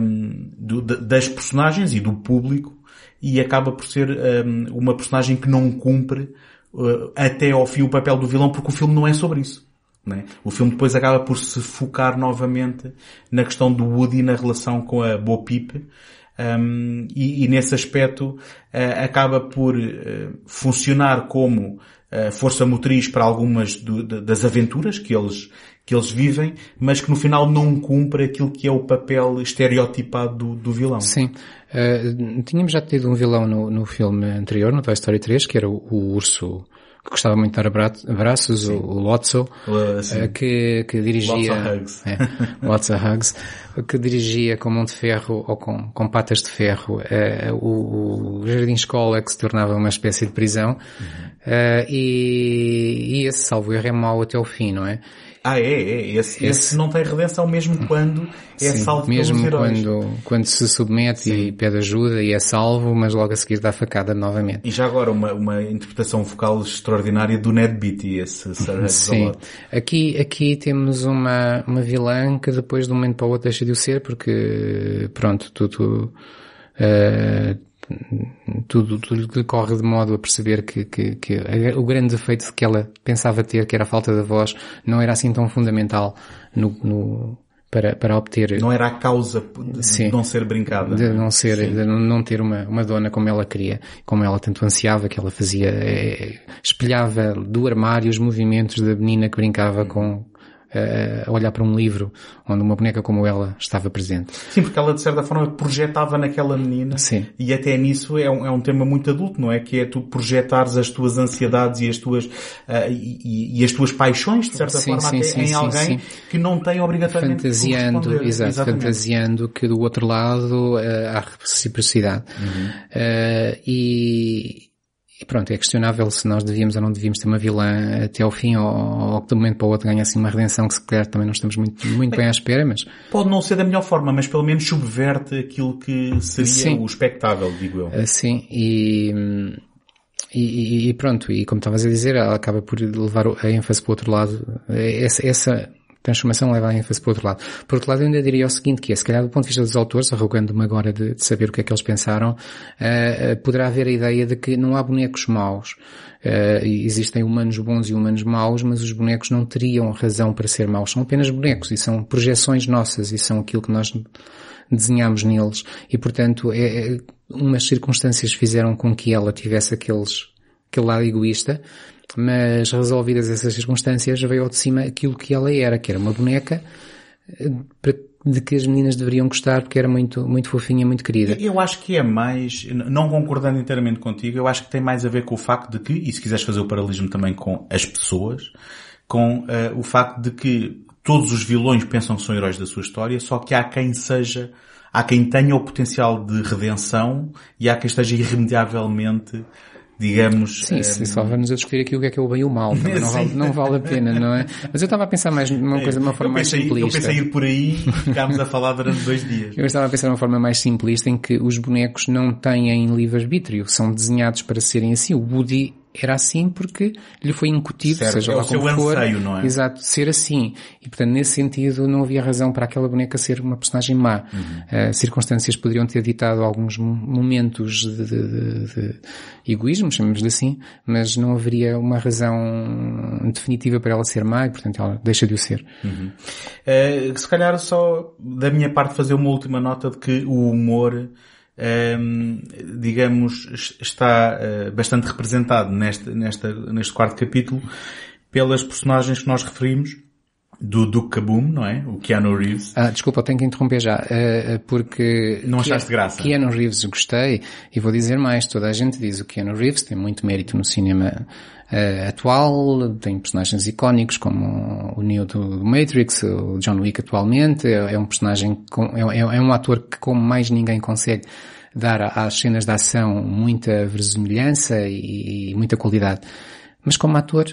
um, do, das personagens e do público e acaba por ser um, uma personagem que não cumpre uh, até ao fim o papel do vilão porque o filme não é sobre isso. É? O filme depois acaba por se focar novamente na questão do Woody na relação com a Bo Peep um, e, e, nesse aspecto uh, acaba por uh, funcionar como uh, força motriz para algumas do, de, das aventuras que eles, que eles vivem, mas que no final não cumpre aquilo que é o papel estereotipado do, do vilão. Sim. tínhamos já tido um vilão no, no filme anterior, no Toy Story 3, que era o, o urso que gostava muito de dar abraços, o, o Lotso, uh, que, que dirigia... Lots of Hugs. É, Lots of Hugs, que dirigia com mão de ferro ou com, com patas de ferro uh, o, o Jardim Escola que se tornava uma espécie de prisão uhum. uh, e, e esse salvo erro é mau até o fim, não é? Ah, é, é. Esse, esse... esse não tem redenção mesmo quando é Sim, salvo mesmo pelos heróis. quando, quando se submete Sim. e pede ajuda e é salvo, mas logo a seguir dá facada novamente. E já agora uma, uma interpretação vocal extraordinária do Ned Beatty, esse Sir Sim. Aqui, aqui temos uma, uma vilã que depois de um momento para o outro deixa de o ser porque, pronto, tudo, uh, tudo, tudo decorre de modo a perceber que, que, que, o grande defeito que ela pensava ter, que era a falta de voz, não era assim tão fundamental no, no para, para obter... Não era a causa de sim, não ser brincada. De não ser, sim. de não ter uma, uma dona como ela queria, como ela tanto ansiava, que ela fazia, é, espelhava do armário os movimentos da menina que brincava com, a olhar para um livro onde uma boneca como ela estava presente. Sim, porque ela de certa forma projetava naquela menina. Sim. E até nisso é um, é um tema muito adulto, não é? Que é tu projetares as tuas ansiedades e as tuas, uh, e, e, as tuas paixões, de certa sim, forma, sim, até sim, em alguém que não tem obrigatoriamente fantasiando, exato, Exatamente. fantasiando que do outro lado uh, há reciprocidade. Uhum. Uh, e, e pronto, é questionável se nós devíamos ou não devíamos ter uma vilã até ao fim ou, ou que de um momento para o outro ganha assim uma redenção que se calhar também não estamos muito, muito bem, bem à espera, mas... Pode não ser da melhor forma, mas pelo menos subverte aquilo que seria sim. o espectável, digo eu. Ah, sim, e... E, e, pronto, e como estavas a dizer, ela acaba por levar a ênfase para o outro lado. Essa, essa transformação leva a ênfase para outro lado. Por outro lado, eu ainda diria o seguinte, que é, se calhar do ponto de vista dos autores, arrogando-me agora de, de, saber o que é que eles pensaram, uh, poderá haver a ideia de que não há bonecos maus. Uh, existem humanos bons e humanos maus, mas os bonecos não teriam razão para ser maus. São apenas bonecos e são projeções nossas e são aquilo que nós desenhamos neles. E portanto, é, é, umas circunstâncias fizeram com que ela tivesse aqueles, aquele lado egoísta, mas resolvidas essas circunstâncias veio ao de cima aquilo que ela era, que era uma boneca para, de que as meninas deveriam gostar porque era muito, muito fofinha, muito querida. Eu acho que é mais, não concordando inteiramente contigo, eu acho que tem mais a ver com o facto de que, e se quiseres fazer o paralelismo também com as pessoas, com uh, o facto de que todos os vilões pensam que são heróis da sua história, só que há quem seja, há quem tenha o potencial de redenção e há quem esteja irremediavelmente digamos... Sim, se só vamos a discutir aqui o que é que é o bem e o mal, não vale, não vale a pena, não é? Mas eu estava a pensar mais numa coisa, de uma forma pensei, mais simplista. Eu pensei ir por aí e ficámos a falar durante dois dias. Eu estava a pensar de uma forma mais simplista em que os bonecos não têm livre-arbítrio, são desenhados para serem assim. O Woody era assim porque lhe foi incutido, certo, seja é lá o seu como for, anseio, não é? exato, ser assim. E portanto, nesse sentido, não havia razão para aquela boneca ser uma personagem má. Uhum. Uh, circunstâncias poderiam ter ditado alguns momentos de, de, de, egoísmo, chamemos-lhe assim, mas não haveria uma razão definitiva para ela ser má e portanto ela deixa de o ser. Uhum. Uh, se calhar só da minha parte fazer uma última nota de que o humor um, digamos, está uh, bastante representado neste, nesta, neste quarto capítulo pelas personagens que nós referimos do Duke Kaboom, não é? O Keanu Reeves. Ah, desculpa, tenho que interromper já, uh, porque... Não achaste graça? Keanu Reeves gostei, e vou dizer mais, toda a gente diz o Keanu Reeves tem muito mérito no cinema uh, atual, tem personagens icónicos como o Neo do, do Matrix, o John Wick atualmente, é, é um personagem, com, é, é um ator que como mais ninguém consegue dar às cenas de ação muita verosimilhança e, e muita qualidade. Mas como ator,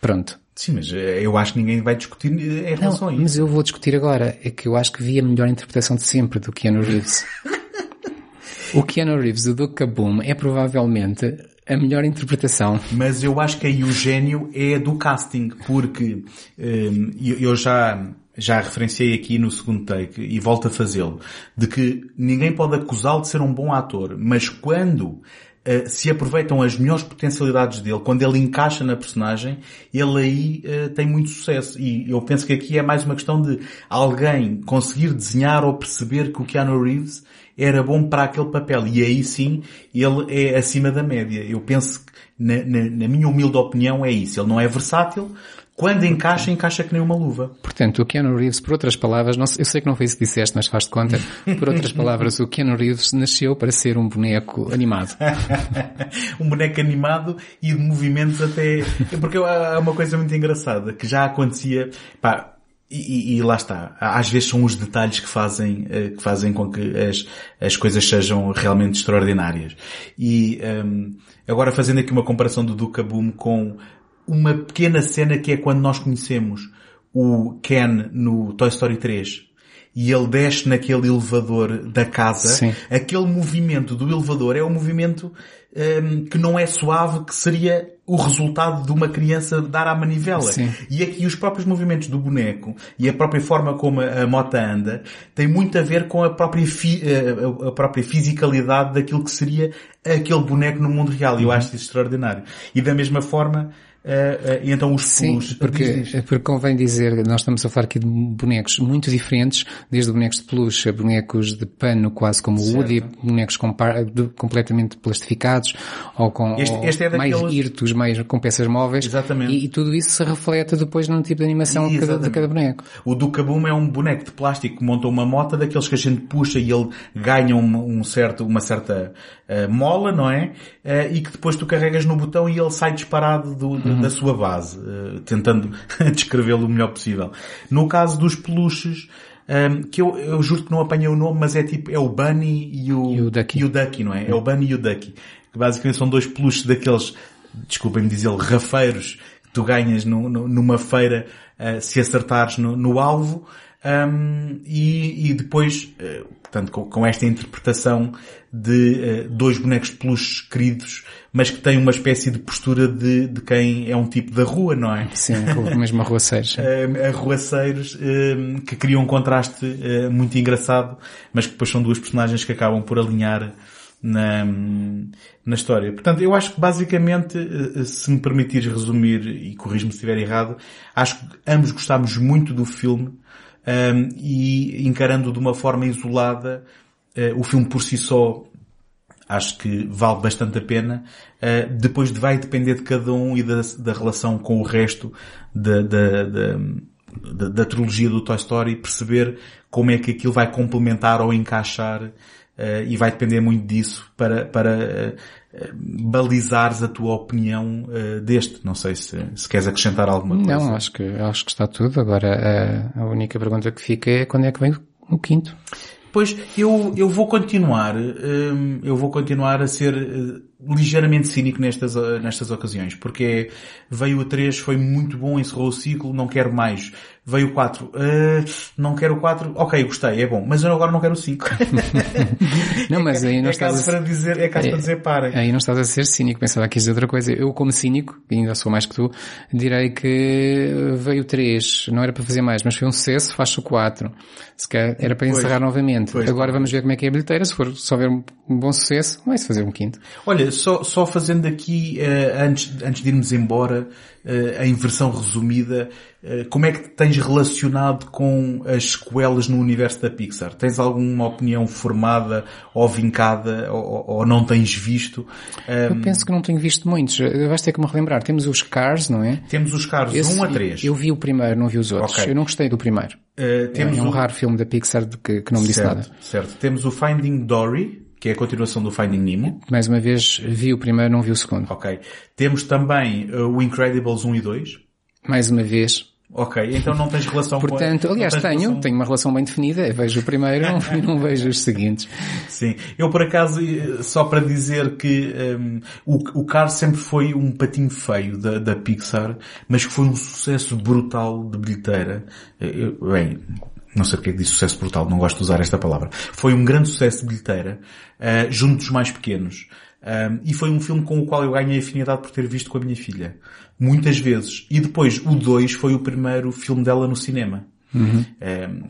pronto, Sim, mas eu acho que ninguém vai discutir em relação não, a isso. Mas eu vou discutir agora. É que eu acho que vi a melhor interpretação de sempre do Keanu Reeves. o Keanu Reeves, o Duke Kaboom, é provavelmente a melhor interpretação. Mas eu acho que aí o gênio é do casting, porque um, eu já já referenciei aqui no segundo take e volto a fazê-lo, de que ninguém pode acusá-lo de ser um bom ator, mas quando Uh, se aproveitam as melhores potencialidades dele, quando ele encaixa na personagem, ele aí uh, tem muito sucesso. E eu penso que aqui é mais uma questão de alguém conseguir desenhar ou perceber que o Keanu Reeves era bom para aquele papel. E aí sim, ele é acima da média. Eu penso que, na, na, na minha humilde opinião, é isso. Ele não é versátil, quando encaixa, encaixa que nem uma luva. Portanto, o Keanu Reeves, por outras palavras, não, eu sei que não foi isso que disseste, mas faz de conta, por outras palavras, o Keanu Reeves nasceu para ser um boneco animado. um boneco animado e de movimentos até... Porque há uma coisa muito engraçada, que já acontecia... Pá, e, e, lá está. Às vezes são os detalhes que fazem, que fazem com que as, as coisas sejam realmente extraordinárias. E um, agora fazendo aqui uma comparação do Duca Boom com uma pequena cena que é quando nós conhecemos o Ken no Toy Story 3 e ele desce naquele elevador da casa, Sim. aquele movimento do elevador é um movimento um, que não é suave, que seria o resultado de uma criança dar à manivela. Sim. E aqui os próprios movimentos do boneco e a própria forma como a, a mota anda tem muito a ver com a própria, fi, a, a, própria fisicalidade daquilo que seria aquele boneco no mundo real. E eu acho isso extraordinário. E da mesma forma, Uh, uh, e então os Sim, porque, porque convém dizer, nós estamos a falar aqui de bonecos muito diferentes, desde bonecos de peluche a bonecos de pano, quase como o Woody, bonecos com par, de, completamente plastificados, ou com este, este é mais irtos, mais com peças móveis. Exatamente. E, e, tudo isso se reflete depois num tipo de animação de cada, de cada, boneco. O Ducaboom é um boneco de plástico que monta uma moto daqueles que a gente puxa e ele ganha um, um certo, uma certa uh, mola, não é? e que depois tu carregas no botão e ele sai disparado do, uhum. da sua base, uh, tentando descrevê-lo o melhor possível. No caso dos peluches, um, que eu, eu juro que não apanhei o nome, mas é tipo, é o Bunny e o, e o Ducky, e o Ducky não é? É o Bunny e o Ducky. Que basicamente são dois peluches daqueles, desculpem-me dizer, rafeiros que tu ganhas no, no, numa feira uh, se acertares no, no alvo. Um, e, e, depois, uh, portanto, com, com, esta interpretação de uh, dois bonecos de peluches queridos, mas que têm uma espécie de postura de, de quem é um tipo da rua, não é? Sim, mesmo arruaceiros. arruaceiros uh, que criam um contraste uh, muito engraçado, mas que depois são duas personagens que acabam por alinhar na, na história. Portanto, eu acho que basicamente, se me permitires resumir, e corrijo-me se estiver errado, acho que ambos gostámos muito do filme, um, e encarando de uma forma isolada, uh, o filme por si só acho que vale bastante a pena. Uh, depois vai depender de cada um e da, da relação com o resto da, da, da, da, trilogia do Toy Story, perceber como é que aquilo vai complementar ou encaixar uh, e vai depender muito disso para, para uh, balizares a tua opinião deste. Não sei se, se queres acrescentar alguma coisa. Não, acho que, acho que está tudo. Agora, a, a única pergunta que fica é quando é que vem o quinto? Pois, eu, eu vou continuar, hum, eu vou continuar a ser uh, ligeiramente cínico nestas, uh, nestas ocasiões, porque veio o 3, foi muito bom, encerrou o ciclo, não quero mais. Veio o 4, uh, não quero o 4, ok, gostei, é bom, mas eu agora não quero o 5. não, mas aí não é estás caso a... para dizer, é caso É, para dizer para. Aí não estás a ser cínico, pensava que ias dizer outra coisa. Eu, como cínico, e ainda sou mais que tu, direi que veio o 3, não era para fazer mais, mas foi um sucesso, faz o 4. Se calhar era para Pois. encerrar novamente. Pois. Agora vamos ver como é que é a bilheteira, se for só ver um, um bom sucesso, vai-se fazer um quinto. Olha, só, só fazendo aqui, eh, antes, antes de irmos embora, eh, em versão resumida, eh, como é que te tens relacionado com as sequelas no universo da Pixar? Tens alguma opinião formada ou vincada ou, ou não tens visto? Eh, Eu penso que não tenho visto muitos. Vais ter que me relembrar. Temos os Cars, não é? temos os carros Esse- 1 a 3. Eu vi o primeiro, não vi os outros. Ok. Eu não gostei do primeiro. É, temos é um o- raro filme da Pixar que, que não me disse certo, nada. certo. Temos o Finding Dory, que é a continuação do Finding Nemo. Mais uma vez, vi o primeiro, não vi o segundo. Ok. Temos também eh, o Incredibles 1 e 2. Mais uma vez. Ok, então não tens relação Portanto, com... aliás, tenho, relação- tenho uma relação bem definida. Eu vejo o primeiro e não vejo os seguintes. Sim. Eu por acaso, eh, só para dizer que ehm, o, o Cars sempre foi um patinho feio da, da Pixar, mas que foi um sucesso brutal de bilheteira. Eh, Eu, bem, não sei porque é que diz sucesso brutal, não gosto de usar esta palavra. Foi um grande sucesso de bilheteira, eh, junto dos mais pequenos. Um, e foi um filme com o qual eu ganhei afinidade por ter visto com a minha filha. Muitas vezes. E depois, o 2 foi o primeiro filme dela no cinema. Um,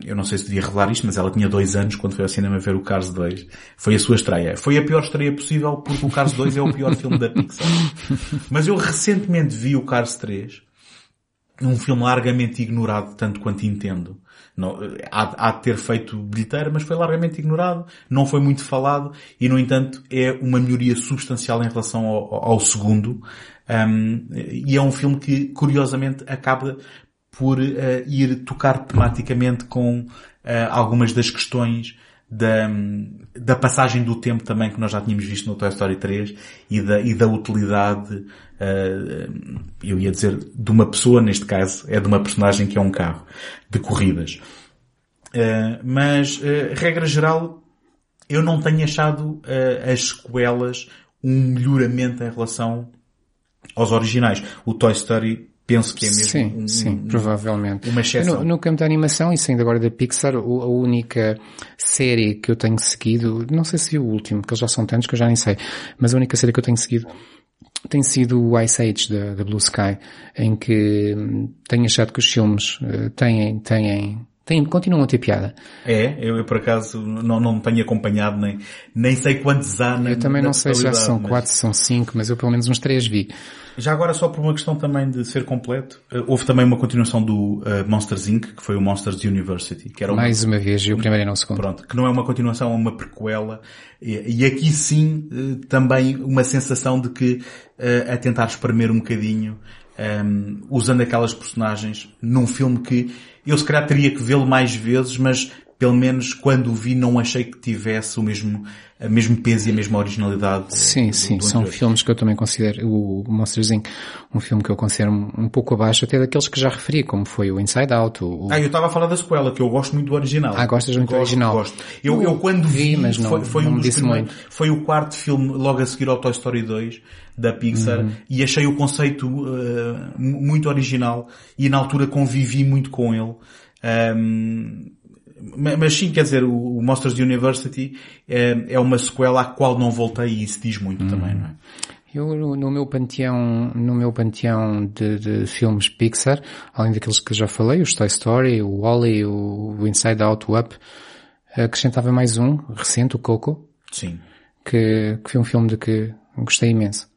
eu não sei se devia revelar isto, mas ela tinha dois anos quando foi ao cinema ver o Cars 2. Foi a sua estreia. Foi a pior estreia possível porque o Cars 2 é o pior filme da Pixar. Mas eu recentemente vi o Cars 3 um filme largamente ignorado, tanto quanto entendo. Não, há, há de ter feito bilheteira, mas foi largamente ignorado, não foi muito falado, e no entanto é uma melhoria substancial em relação ao, ao segundo, um, e é um filme que curiosamente acaba por uh, ir tocar tematicamente com uh, algumas das questões da, da passagem do tempo também que nós já tínhamos visto no Toy Story 3 e da, e da utilidade, uh, eu ia dizer, de uma pessoa, neste caso, é de uma personagem que é um carro de corridas. Uh, mas, uh, regra geral, eu não tenho achado as sequelas um melhoramento em relação aos originais. O Toy Story penso que é mesmo sim, um, sim, um, provavelmente. uma exceção. No, no, campo da animação, e saindo agora da Pixar, a única série que eu tenho seguido, não sei se o último, porque eles já são tantos que eu já nem sei, mas a única série que eu tenho seguido tem sido o Ice Age da, da Blue Sky, em que hum, tenho achado que os filmes uh, têm, têm, têm, continuam a ter piada. É, eu, eu por acaso não, não tenho acompanhado nem, nem sei quantos há na Eu também não sei se já são mas... quatro, se são cinco, mas eu pelo menos uns três vi. Já agora só por uma questão também de ser completo, uh, houve também uma continuação do uh, Monsters Inc., que foi o Monsters University, que era uma... Mais uma vez, e o primeiro e não o segundo. Pronto, que não é uma continuação, é uma prequela, e, e aqui sim uh, também uma sensação de que a tentar espremer um bocadinho, um, usando aquelas personagens num filme que eu se calhar teria que vê-lo mais vezes, mas pelo menos quando o vi não achei que tivesse o mesmo, a mesmo peso e a mesma originalidade. Sim, do, sim, do são filmes que eu também considero, o Monsters Inc., um filme que eu considero um, pouco abaixo até daqueles que já referi, como foi o Inside Out, o... Ah, eu estava a falar da sequela, que eu gosto muito do original. Ah, gostas muito do original? Gosto. Eu, eu quando vi, vi, mas não- foi, foi não um disse muito. foi o quarto filme logo a seguir ao Toy Story 2 da Pixar Uhum. e achei o conceito uh, muito original e na altura convivi muito com ele. Um, mas sim, quer dizer, o o Monsters University é, é uma sequela à qual não voltei e isso diz muito Uhum. também, não é? Eu, no, meu panteão, no meu panteão de, de filmes Pixar, além daqueles que já falei, os Toy Story, o Wall-E, o, o Inside Out, o Up, acrescentava mais um, recente, o Coco, Sim. que, que foi um filme de que gostei imenso.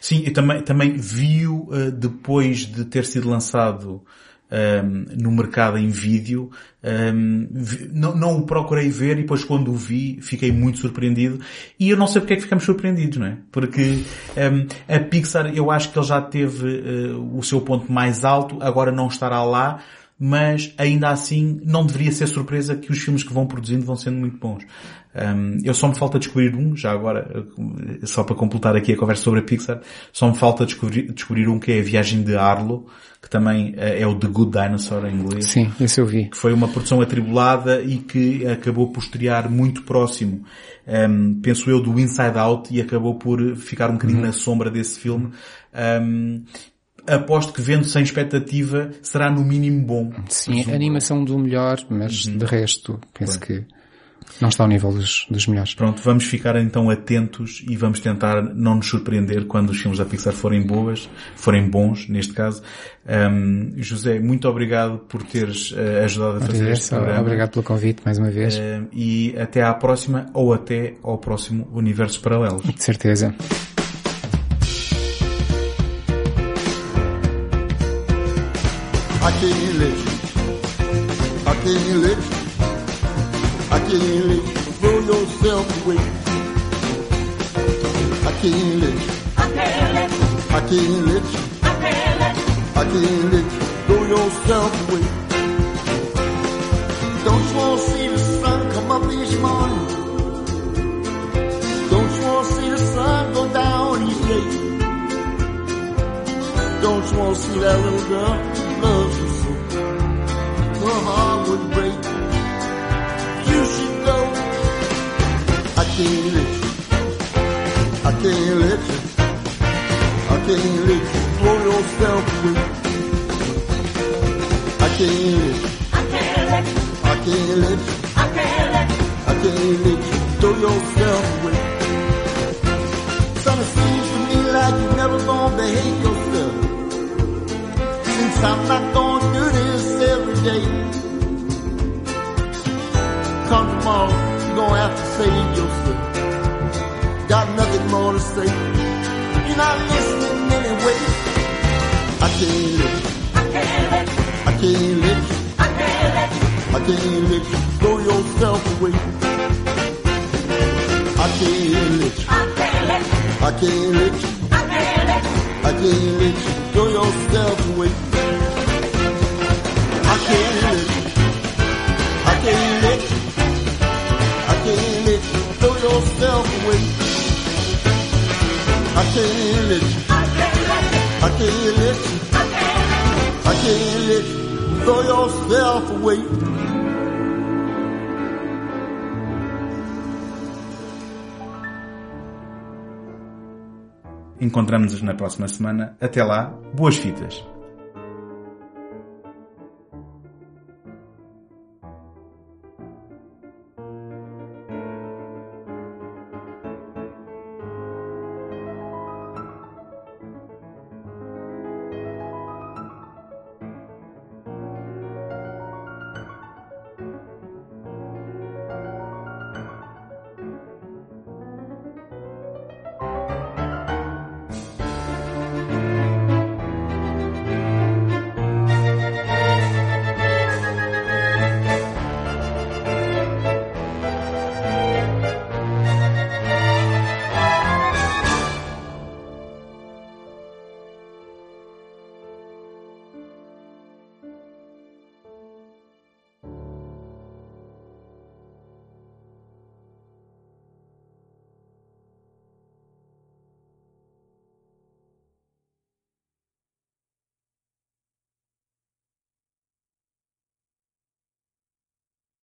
Sim, e também, também vi-o uh, depois de ter sido lançado um, no mercado em vídeo. Um, vi- não, não o procurei ver e depois quando o vi fiquei muito surpreendido. E eu não sei porque é que ficamos surpreendidos, não é? Porque um, a Pixar eu acho que ele já teve uh, o seu ponto mais alto, agora não estará lá. Mas ainda assim não deveria ser surpresa que os filmes que vão produzindo vão sendo muito bons. Um, eu só me falta descobrir um, já agora, só para completar aqui a conversa sobre a Pixar, só me falta descobrir, descobrir um que é a Viagem de Arlo, que também é o The Good Dinosaur em inglês. Sim, esse eu vi. Que foi uma produção atribulada e que acabou por estrear muito próximo, um, penso eu, do Inside Out e acabou por ficar um bocadinho uhum. na sombra desse filme. Um, aposto que vendo sem expectativa será no mínimo bom. Sim, a animação do melhor, mas uhum. de resto penso que não está ao nível dos, dos melhores. Pronto, vamos ficar então atentos e vamos tentar não nos surpreender quando os filmes da Pixar forem boas, forem bons, neste caso. Um, José, muito obrigado por teres uh, ajudado a fazer este programa. Obrigado pelo convite mais uma vez. Uh, e até à próxima ou até ao próximo Universos Paralelos. De certeza. Let you. I can't let you. I can't let you throw yourself away. Don't you want to see that little girl loves you so? Her heart would break you should go. I can't let you. I can't let you. I can't let you throw yourself away. I can't let you. I can't let you. I can't let you. I can't let you. I can't let you throw yourself away. Son, it seems to me like you're never gonna behave yourself. I'm not gonna do this every day come tomorrow, you're gonna have to save yourself. Got nothing more to say. You're not listening anyway. I can't let you. I can't let you. I can't let you. I can't let you. I can't let you throw yourself away. I can't let you. I can't let you. I can't let you. I can't let you. I can't let you throw yourself away. Encontramos-nos na próxima semana. Até lá, boas fitas.